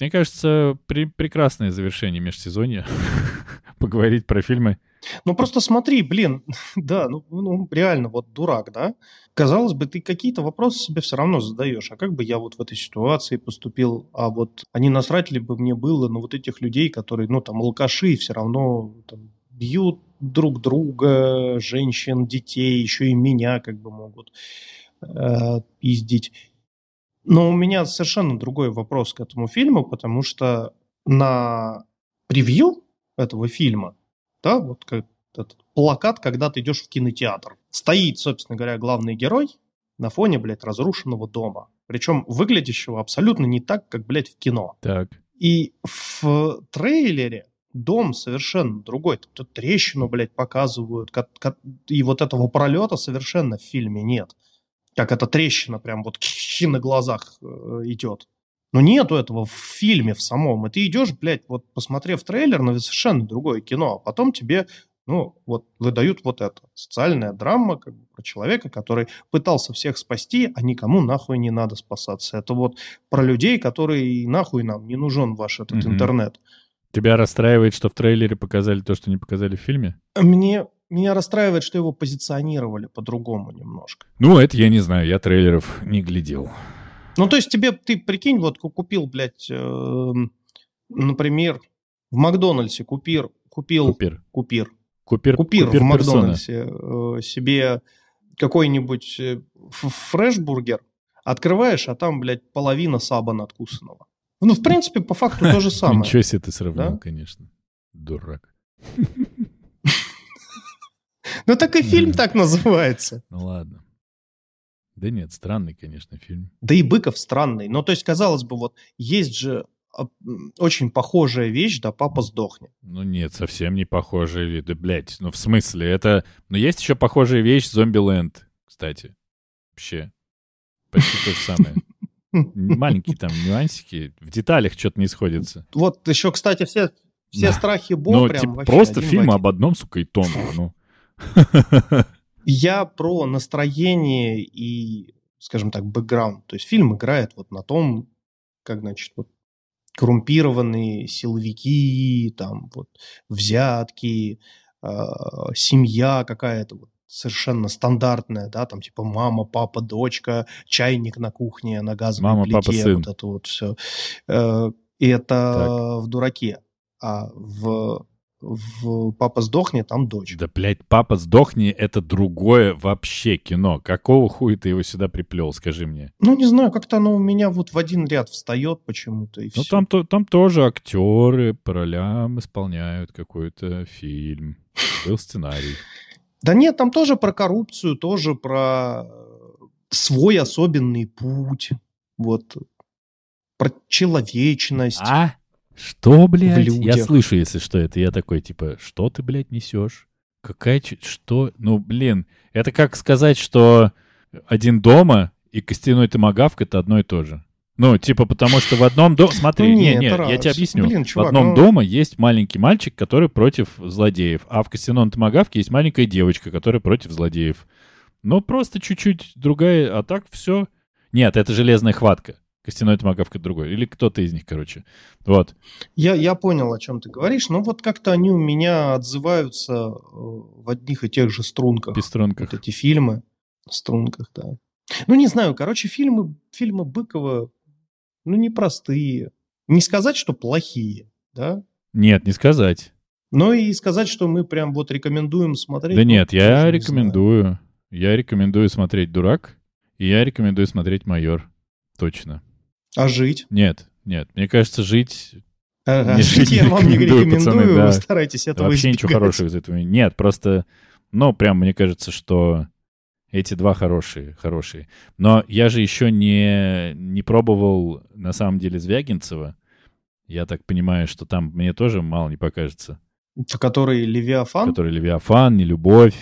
Мне кажется, при прекрасное завершение межсезонья поговорить про фильмы. Ну просто смотри, блин, да, ну, ну реально вот дурак, да? Казалось бы, ты какие-то вопросы себе все равно задаешь. А как бы я вот в этой ситуации поступил? А вот они насрать ли бы мне было на вот этих людей, которые, ну там, алкаши, все равно там, бьют друг друга, женщин, детей, еще и меня как бы могут э, пиздить. Но у меня совершенно другой вопрос к этому фильму, потому что на превью этого фильма да, вот как этот плакат, когда ты идешь в кинотеатр. Стоит, собственно говоря, главный герой на фоне, блядь, разрушенного дома. Причем выглядящего абсолютно не так, как, блядь, в кино. Так. И в трейлере дом совершенно другой. Тут трещину, блядь, показывают. И вот этого пролета совершенно в фильме нет. Как эта трещина прям вот на глазах э, идет. Но нету этого в фильме в самом. И ты идешь, блядь, вот посмотрев трейлер на совершенно другое кино, а потом тебе, ну, вот выдают вот это. Социальная драма как бы, про человека, который пытался всех спасти, а никому нахуй не надо спасаться. Это вот про людей, которые нахуй нам не нужен ваш этот mm-hmm. интернет. Тебя расстраивает, что в трейлере показали то, что не показали в фильме? Мне меня расстраивает, что его позиционировали по-другому немножко. Ну, это я не знаю, я трейлеров не глядел. Ну, то есть тебе, ты прикинь, вот купил, блядь, э, например, в Макдональдсе купир, купил... Купир. Купир. Купир, купир, купир в Макдональдсе э, себе какой-нибудь э, фрешбургер, открываешь, а там, блядь, половина саба надкусанного. Ну, в принципе, по факту то же самое. Ничего себе ты сравнил, конечно. Дурак. Ну, так и фильм так называется. Ну, ладно. Да нет, странный, конечно, фильм. Да и Быков странный. Ну, то есть, казалось бы, вот есть же а, очень похожая вещь, да, папа сдохнет. Ну нет, совсем не похожая вещь. Да, блядь, ну в смысле, это... Но есть еще похожая вещь Зомби-ленд, кстати. Вообще. Почти то же самое. Маленькие там нюансики, в деталях что-то не сходится. Вот еще, кстати, все, все страхи Бо ну, прям типа, Просто фильм об одном, сука, и тону. Ну. Я про настроение и, скажем так, бэкграунд. То есть фильм играет вот на том, как, значит, вот коррумпированные силовики, там вот взятки, э, семья какая-то вот совершенно стандартная, да, там типа мама, папа, дочка, чайник на кухне, на газовой мама, плите, папа, сын. вот это вот все. Э, и это так. в дураке. А в в «Папа сдохни» там дочь. Да, блядь, «Папа сдохни» — это другое вообще кино. Какого хуя ты его сюда приплел, скажи мне? Ну, не знаю, как-то оно у меня вот в один ряд встает почему-то, и Ну, там, то, там тоже актеры по ролям исполняют какой-то фильм. Был сценарий. Да нет, там тоже про коррупцию, тоже про свой особенный путь. Вот. Про человечность. А? Что, блядь? Я слышу, если что, это я такой, типа, что ты, блядь, несешь? Какая... Что? Ну, блин, это как сказать, что один дома и костяной томагавк — это одно и то же. Ну, типа, потому что в одном доме... Смотри, ну, не, не, я тебе объясню. Блин, чувак, в одном ну... дома есть маленький мальчик, который против злодеев, а в костяном томагавке есть маленькая девочка, которая против злодеев. Ну, просто чуть-чуть другая, а так все... Нет, это железная хватка. Костяной томагавк это другой. Или кто-то из них, короче. Вот. Я, я понял, о чем ты говоришь, но вот как-то они у меня отзываются э, в одних и тех же струнках. Струнках. Вот эти фильмы. Струнках, да. Ну, не знаю, короче, фильмы, фильмы Быкова, ну, непростые. Не сказать, что плохие, да? Нет, не сказать. Но и сказать, что мы прям вот рекомендуем смотреть. Да ну, нет, я рекомендую. Не я рекомендую смотреть «Дурак», и я рекомендую смотреть «Майор». Точно. А жить? Нет, нет. Мне кажется, жить... Ага, не жить я вам не рекомендую, пацаны, да. старайтесь этого Вообще избегать. ничего хорошего из этого нет. Просто, ну, прям мне кажется, что эти два хорошие, хорошие. Но я же еще не, не пробовал, на самом деле, Звягинцева. Я так понимаю, что там мне тоже мало не покажется. Который Левиафан? Который Левиафан, не любовь,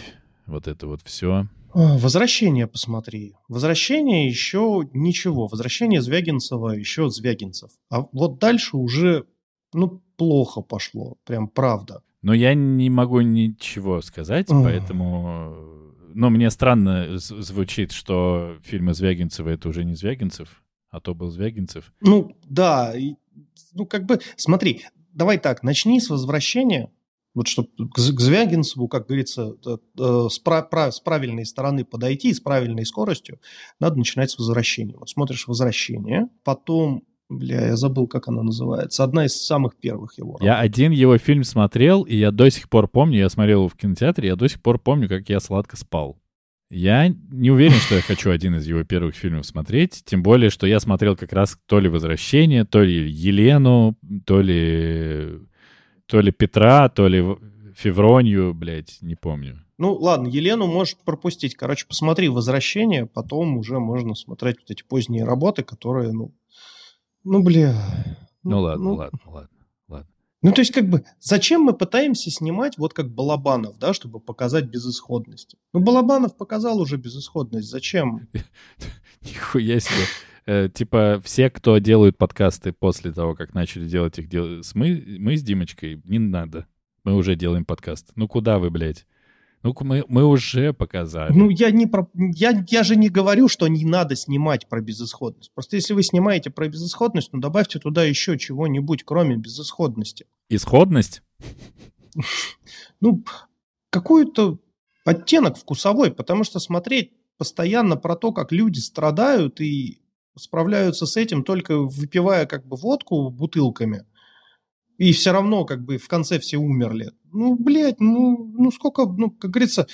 вот это вот все. Возвращение посмотри. Возвращение еще ничего. Возвращение Звягинцева еще Звягинцев. А вот дальше уже, ну, плохо пошло. Прям правда. Но я не могу ничего сказать, поэтому... Ну, мне странно звучит, что фильмы Звягинцева — это уже не Звягинцев, а то был Звягинцев. Ну, да. Ну, как бы, смотри, давай так, начни с возвращения, Вот чтобы к Звягинцеву, как говорится, с, с правильной стороны подойти, с правильной скоростью, надо начинать с возвращения. Вот смотришь «Возвращение», потом Бля, я забыл, как она называется. Одна из самых первых его. Я один его фильм смотрел, и я до сих пор помню, я смотрел его в кинотеатре, я до сих пор помню, как я сладко спал. Я не уверен, что я хочу один из его первых фильмов смотреть, тем более, что я смотрел как раз то ли «Возвращение», то ли «Елену», то ли, то ли Петра, то ли Февронью, блядь, не помню. Ну, ладно, Елену можешь пропустить. Короче, посмотри «Возвращение», потом уже можно смотреть вот эти поздние работы, которые, ну, ну, бля. Ну, ну ладно, ну, ладно, ладно, ладно. Ну, то есть, как бы, зачем мы пытаемся снимать вот как Балабанов, да, чтобы показать безысходность? Ну, Балабанов показал уже безысходность, зачем? Нихуя себе. Э, типа, все, кто делают подкасты после того, как начали делать их, мы, мы с Димочкой, не надо. Мы уже делаем подкаст. Ну, куда вы, блядь? Ну, мы, мы уже показали. Ну, я, не про... я, я же не говорю, что не надо снимать про безысходность. Просто если вы снимаете про безысходность, ну, добавьте туда еще чего-нибудь, кроме безысходности. Исходность? Ну, какой-то оттенок вкусовой, потому что смотреть постоянно про то, как люди страдают и справляются с этим, только выпивая как бы водку бутылками, и все равно как бы в конце все умерли. Ну, блядь, ну, ну сколько, ну, как говорится...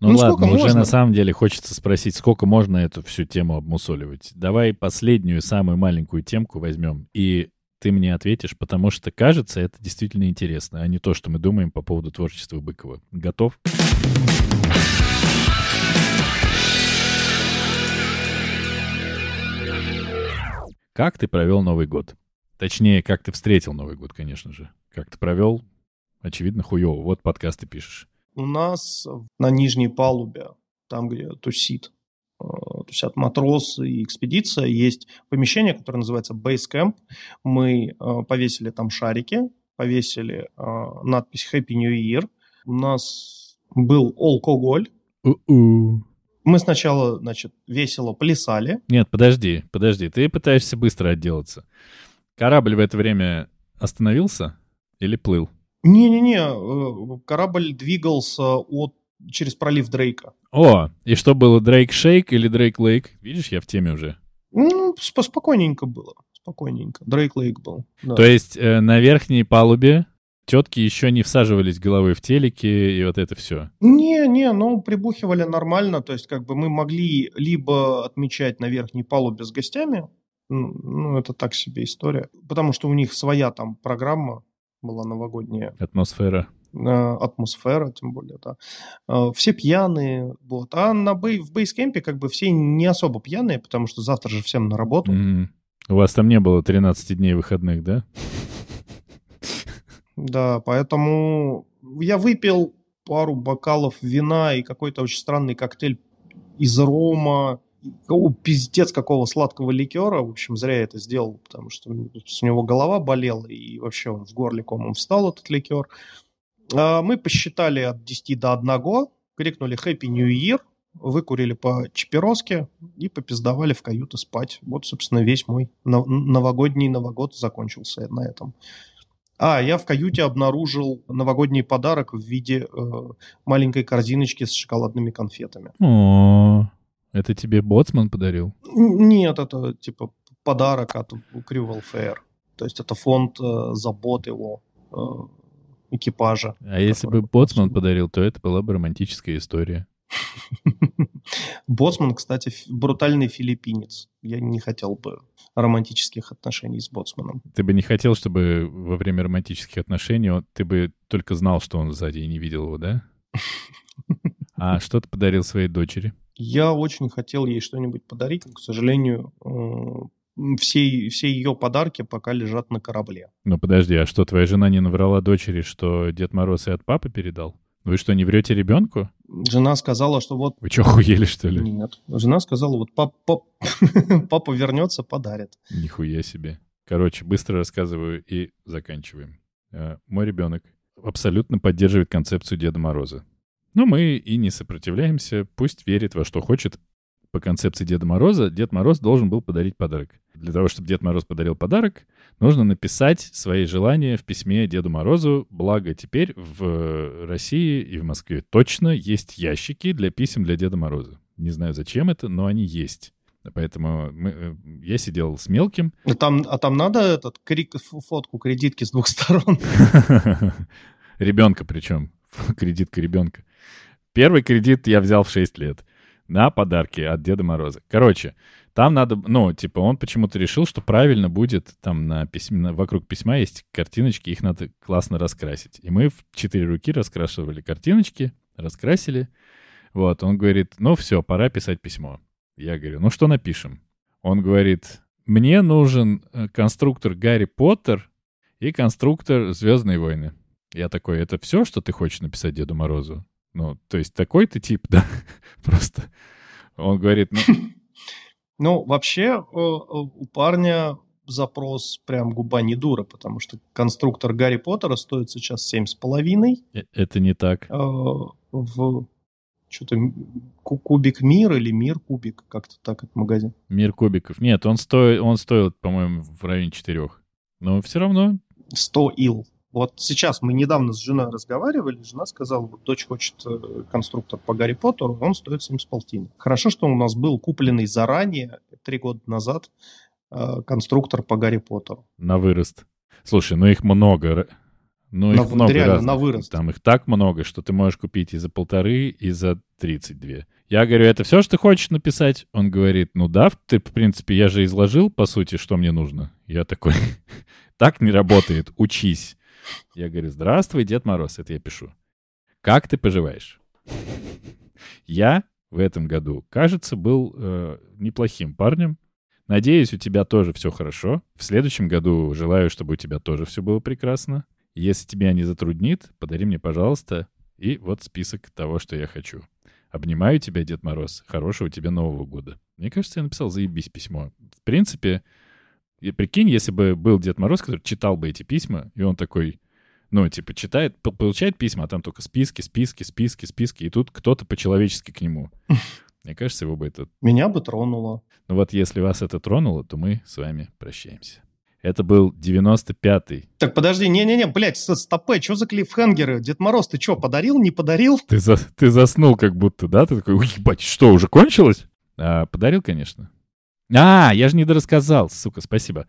Ну, ну ладно, уже можно? на самом деле хочется спросить, сколько можно эту всю тему обмусоливать. Давай последнюю, самую маленькую темку возьмем, и ты мне ответишь, потому что, кажется, это действительно интересно, а не то, что мы думаем по поводу творчества Быкова. Готов? Как ты провел Новый год? Точнее, как ты встретил Новый год, конечно же. Как ты провел? Очевидно, хуево. Вот подкаст ты пишешь. У нас на нижней палубе, там, где тусит, э, тусят матросы и экспедиция, есть помещение, которое называется Base Camp. Мы э, повесили там шарики, повесили э, надпись Happy New Year. У нас был алкоголь. У-у. Мы сначала, значит, весело плясали. Нет, подожди, подожди. Ты пытаешься быстро отделаться. Корабль в это время остановился или плыл? Не-не-не, э, корабль двигался от через пролив Дрейка. О, и что было, Дрейк Шейк или Дрейк Лейк? Видишь, я в теме уже. Ну, спокойненько было, спокойненько. Дрейк Лейк был. Да. То есть э, на верхней палубе тетки еще не всаживались головой в телеки и вот это все? Не-не, ну, прибухивали нормально. То есть как бы мы могли либо отмечать на верхней палубе с гостями, ну, это так себе история, потому что у них своя там программа, была новогодняя. Атмосфера. Атмосфера, тем более, да. А, все пьяные, вот. А на бей, в бейскемпе как бы все не особо пьяные, потому что завтра же всем на работу. Mm-hmm. У вас там не было 13 дней выходных, да? Да, поэтому я выпил пару бокалов вина и какой-то очень странный коктейль из рома, о, пиздец какого сладкого ликера. В общем, зря я это сделал, потому что с него голова болела, и вообще он в горле комом встал, этот ликер. А мы посчитали от 10 до 1, крикнули «Happy New Year», выкурили по чипероске и попиздовали в каюты спать. Вот, собственно, весь мой новогодний Новогод закончился на этом. А, я в каюте обнаружил новогодний подарок в виде э, маленькой корзиночки с шоколадными конфетами. О, это тебе боцман подарил? Нет, это типа подарок от Crew Welfare. То есть это фонд э, забот его э, экипажа. А если бы боцман подарил, то это была бы романтическая история. Боцман, кстати, брутальный филиппинец. Я не хотел бы романтических отношений с боцманом. Ты бы не хотел, чтобы во время романтических отношений ты бы только знал, что он сзади и не видел его, да? А что ты подарил своей дочери? Я очень хотел ей что-нибудь подарить, но, к сожалению, э, все, все ее подарки пока лежат на корабле. Ну подожди, а что, твоя жена не наврала дочери, что Дед Мороз и от папы передал? Вы что, не врете ребенку? Жена сказала, что вот... Вы что, охуели, что ли? Нет. Жена сказала, вот пап, пап, папа вернется, подарит. Нихуя себе. Короче, быстро рассказываю и заканчиваем. Э, мой ребенок абсолютно поддерживает концепцию Деда Мороза. Но мы и не сопротивляемся, пусть верит во что хочет. По концепции Деда Мороза, Дед Мороз должен был подарить подарок. Для того, чтобы Дед Мороз подарил подарок, нужно написать свои желания в письме Деду Морозу. Благо теперь в России и в Москве точно есть ящики для писем для Деда Мороза. Не знаю, зачем это, но они есть. Поэтому мы, э, я сидел с мелким. А там, а там надо этот, фотку кредитки с двух сторон? Ребенка причем. Кредитка ребенка. Первый кредит я взял в 6 лет на подарки от Деда Мороза. Короче, там надо, ну, типа, он почему-то решил, что правильно будет, там на письме, вокруг письма есть картиночки, их надо классно раскрасить. И мы в четыре руки раскрашивали картиночки, раскрасили. Вот, он говорит, ну все, пора писать письмо. Я говорю, ну что напишем? Он говорит, мне нужен э, конструктор Гарри Поттер и конструктор Звездные войны. Я такой, это все, что ты хочешь написать Деду Морозу? Ну, то есть такой ты тип, да? Просто. Он говорит, ну... Ну, вообще э, э, у парня запрос прям губа не дура, потому что конструктор Гарри Поттера стоит сейчас семь с половиной. Это не так. В что-то кубик мир или мир кубик, как-то так этот магазин. Мир кубиков. Нет, он стоил, он стоил, по-моему, в районе четырех. Но все равно. 100 ил. Вот сейчас мы недавно с женой разговаривали, жена сказала, вот дочь хочет э, конструктор по Гарри Поттеру, он стоит 7,5. Хорошо, что у нас был купленный заранее, три года назад, э, конструктор по Гарри Поттеру. На вырост. Слушай, ну их много. Ну, их на, много реально, разных. на вырост. Там их так много, что ты можешь купить и за полторы, и за 32. Я говорю, это все, что ты хочешь написать? Он говорит, ну да, ты, в принципе, я же изложил, по сути, что мне нужно. Я такой, так не работает, учись. Я говорю, здравствуй, Дед Мороз, это я пишу. Как ты поживаешь? Я в этом году, кажется, был э, неплохим парнем. Надеюсь, у тебя тоже все хорошо. В следующем году желаю, чтобы у тебя тоже все было прекрасно. Если тебя не затруднит, подари мне, пожалуйста, и вот список того, что я хочу. Обнимаю тебя, Дед Мороз. Хорошего тебе Нового года. Мне кажется, я написал «заебись» письмо. В принципе, и прикинь, если бы был Дед Мороз, который читал бы эти письма, и он такой, ну, типа, читает, получает письма, а там только списки, списки, списки, списки, и тут кто-то по-человечески к нему. Мне кажется, его бы это... Меня бы тронуло. Ну вот если вас это тронуло, то мы с вами прощаемся. Это был 95-й. Так, подожди, не-не-не, блядь, стопэ, что за клиффхенгеры? Дед Мороз, ты что, подарил, не подарил? Ты, за, ты заснул как будто, да? Ты такой, ебать, что, уже кончилось? А, подарил, конечно. А, я же не дорассказал, сука, спасибо.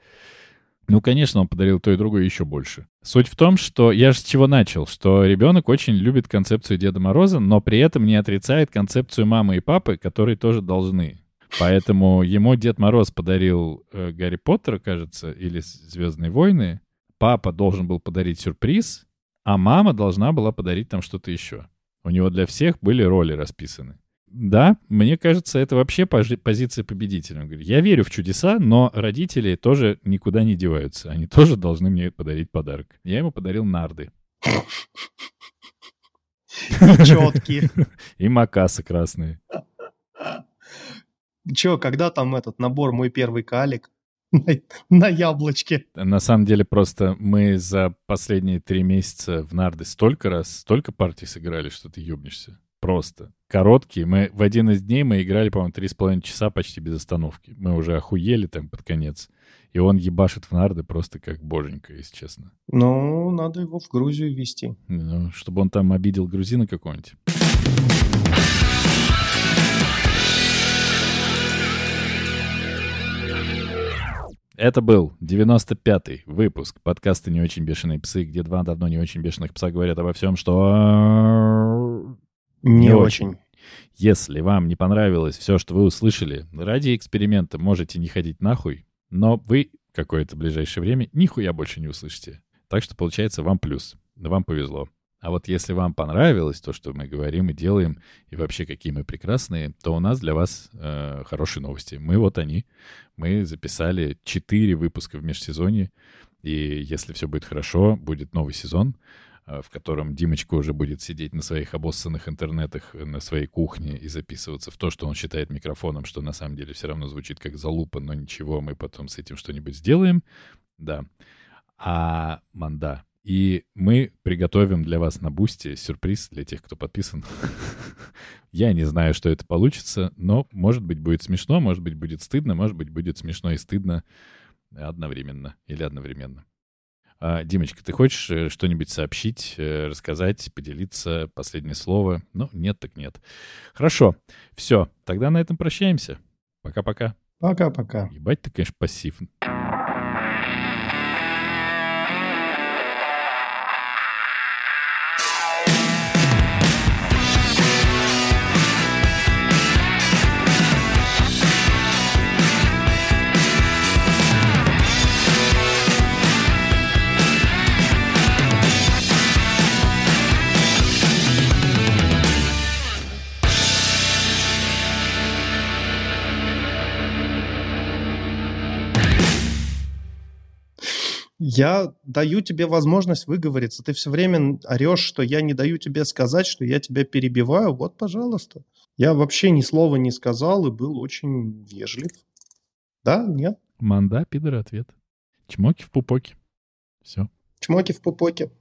Ну, конечно, он подарил то и другое еще больше. Суть в том, что я же с чего начал, что ребенок очень любит концепцию Деда Мороза, но при этом не отрицает концепцию мамы и папы, которые тоже должны. Поэтому ему Дед Мороз подарил э, Гарри Поттера, кажется, или Звездные войны. Папа должен был подарить сюрприз, а мама должна была подарить там что-то еще. У него для всех были роли расписаны да, мне кажется, это вообще позиция победителя. Он говорит, я верю в чудеса, но родители тоже никуда не деваются. Они тоже должны мне подарить подарок. Я ему подарил нарды. Четкие. И макасы красные. Че, когда там этот набор «Мой первый калик»? На, на яблочке. На самом деле просто мы за последние три месяца в нарды столько раз, столько партий сыграли, что ты ёбнешься. Просто короткие. Мы в один из дней мы играли, по-моему, три с половиной часа почти без остановки. Мы уже охуели там под конец. И он ебашит в нарды просто как боженька, если честно. Ну, надо его в Грузию везти. Ну, чтобы он там обидел грузина какого-нибудь. Это был 95-й выпуск подкаста «Не очень бешеные псы», где два давно не очень бешеных пса говорят обо всем, что не, не очень. очень. Если вам не понравилось все, что вы услышали, ради эксперимента можете не ходить нахуй, но вы какое-то ближайшее время нихуя больше не услышите. Так что получается вам плюс. Вам повезло. А вот если вам понравилось то, что мы говорим и делаем, и вообще какие мы прекрасные, то у нас для вас э, хорошие новости. Мы вот они. Мы записали 4 выпуска в межсезонье, и если все будет хорошо, будет новый сезон. Э, в котором Димочка уже будет сидеть на своих обоссанных интернетах э, на своей кухне и записываться в то, что он считает микрофоном, что на самом деле все равно звучит как залупа, но ничего, мы потом с этим что-нибудь сделаем. Да. А Манда И мы приготовим для вас на Boosty сюрприз для тех, кто подписан. Я не знаю, что это получится, но, может быть, будет смешно, может быть, будет стыдно, может быть, будет смешно и стыдно одновременно или одновременно. А, Димочка, ты хочешь э, что-нибудь сообщить, э, рассказать, поделиться, последнее слово? Ну, нет так нет. Хорошо, все, тогда на этом прощаемся. Пока-пока. Пока-пока. Ебать ты, конечно, пассив. Я даю тебе возможность выговориться. Ты все время орешь, что я не даю тебе сказать, что я тебя перебиваю. Вот, пожалуйста. Я вообще ни слова не сказал и был очень вежлив. Да? Нет? Манда, пидор, ответ. Чмоки в пупоке. Все. Чмоки в пупоке.